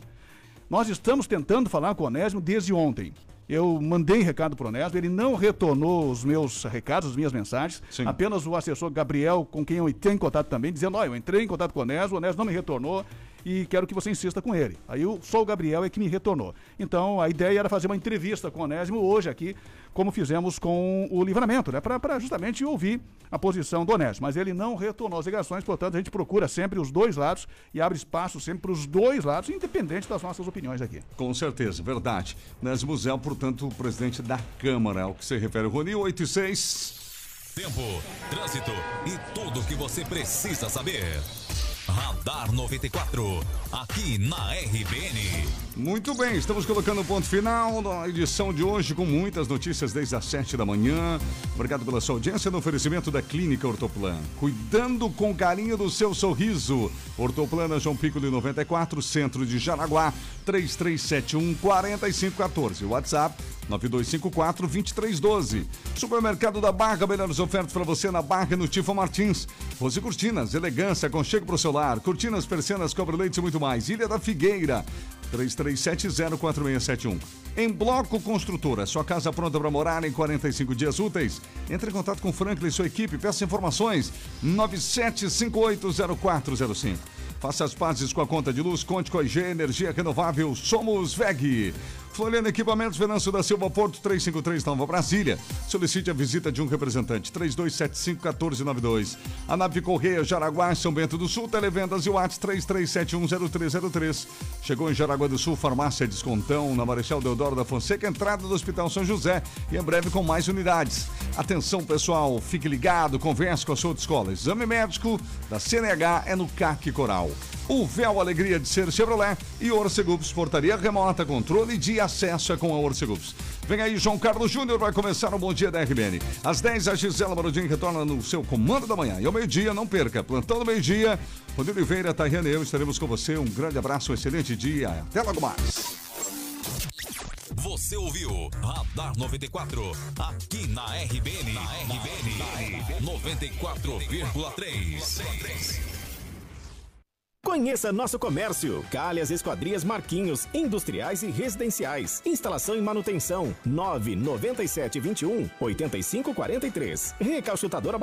Nós estamos tentando falar com o Onésimo desde ontem. Eu mandei recado para o Onésimo, ele não retornou os meus recados, as minhas mensagens. Apenas o assessor Gabriel, com quem eu entrei em contato também, dizendo: Olha, eu entrei em contato com o Onésimo, o Onésimo não me retornou. E quero que você insista com ele. Aí o, só o Gabriel é que me retornou. Então a ideia era fazer uma entrevista com o Onésimo hoje aqui, como fizemos com o Livramento, né? Para justamente ouvir a posição do Onésimo. Mas ele não retornou as ligações, portanto a gente procura sempre os dois lados e abre espaço sempre para os dois lados, independente das nossas opiniões aqui. Com certeza, verdade. Onésimo Zé, portanto, o presidente da Câmara, ao que se refere. Rony, 8 e 6. Tempo, trânsito e tudo o que você precisa saber. Radar 94, aqui na RBN. Muito bem, estamos colocando o ponto final na edição de hoje com muitas notícias desde as 7 da manhã. Obrigado pela sua audiência no oferecimento da Clínica Ortoplan. Cuidando com carinho do seu sorriso. Ortoplana João Pico de 94, centro de Jaraguá, 3371 4514. WhatsApp 9254 2312. Supermercado da Barra, melhores ofertas para você na Barra e no Tifa Martins. Rose Cortinas, elegância, conchego para o seu lar. Cortinas, persianas, cobre leite e muito mais. Ilha da Figueira, 33704671. Em Bloco Construtora, sua casa pronta para morar em 45 dias úteis. Entre em contato com Franklin e sua equipe, peça informações 97580405. Faça as pazes com a conta de luz, conte com a IG Energia Renovável, somos VEG. Floriano Equipamentos, Venâncio da Silva, Porto 353, Nova Brasília. Solicite a visita de um representante, 3275-1492. A Nave Correia, Jaraguá, São Bento do Sul, Televendas e Watts 33710303. Chegou em Jaraguá do Sul, Farmácia Descontão, na Marechal Deodoro da Fonseca, entrada do Hospital São José e em breve com mais unidades. Atenção pessoal, fique ligado, converse com a sua escola. Exame médico da CNH é no CAC Coral. O véu Alegria de Ser Chevrolet e Orcegups Portaria Remota, controle de acesso é com a Orcegups. Vem aí, João Carlos Júnior, vai começar o Bom Dia da RBN. Às 10, a Gisela Barodin retorna no seu comando da manhã. E ao meio-dia, não perca, plantão do meio-dia, Rodrigo Oliveira, Tayane e eu estaremos com você. Um grande abraço, um excelente dia. Até logo mais. Você ouviu Radar 94, aqui na RBN. Na RBN, 94,3. Conheça nosso comércio. Calhas Esquadrias Marquinhos, industriais e residenciais. Instalação e manutenção. 99721 8543. Recalchutadora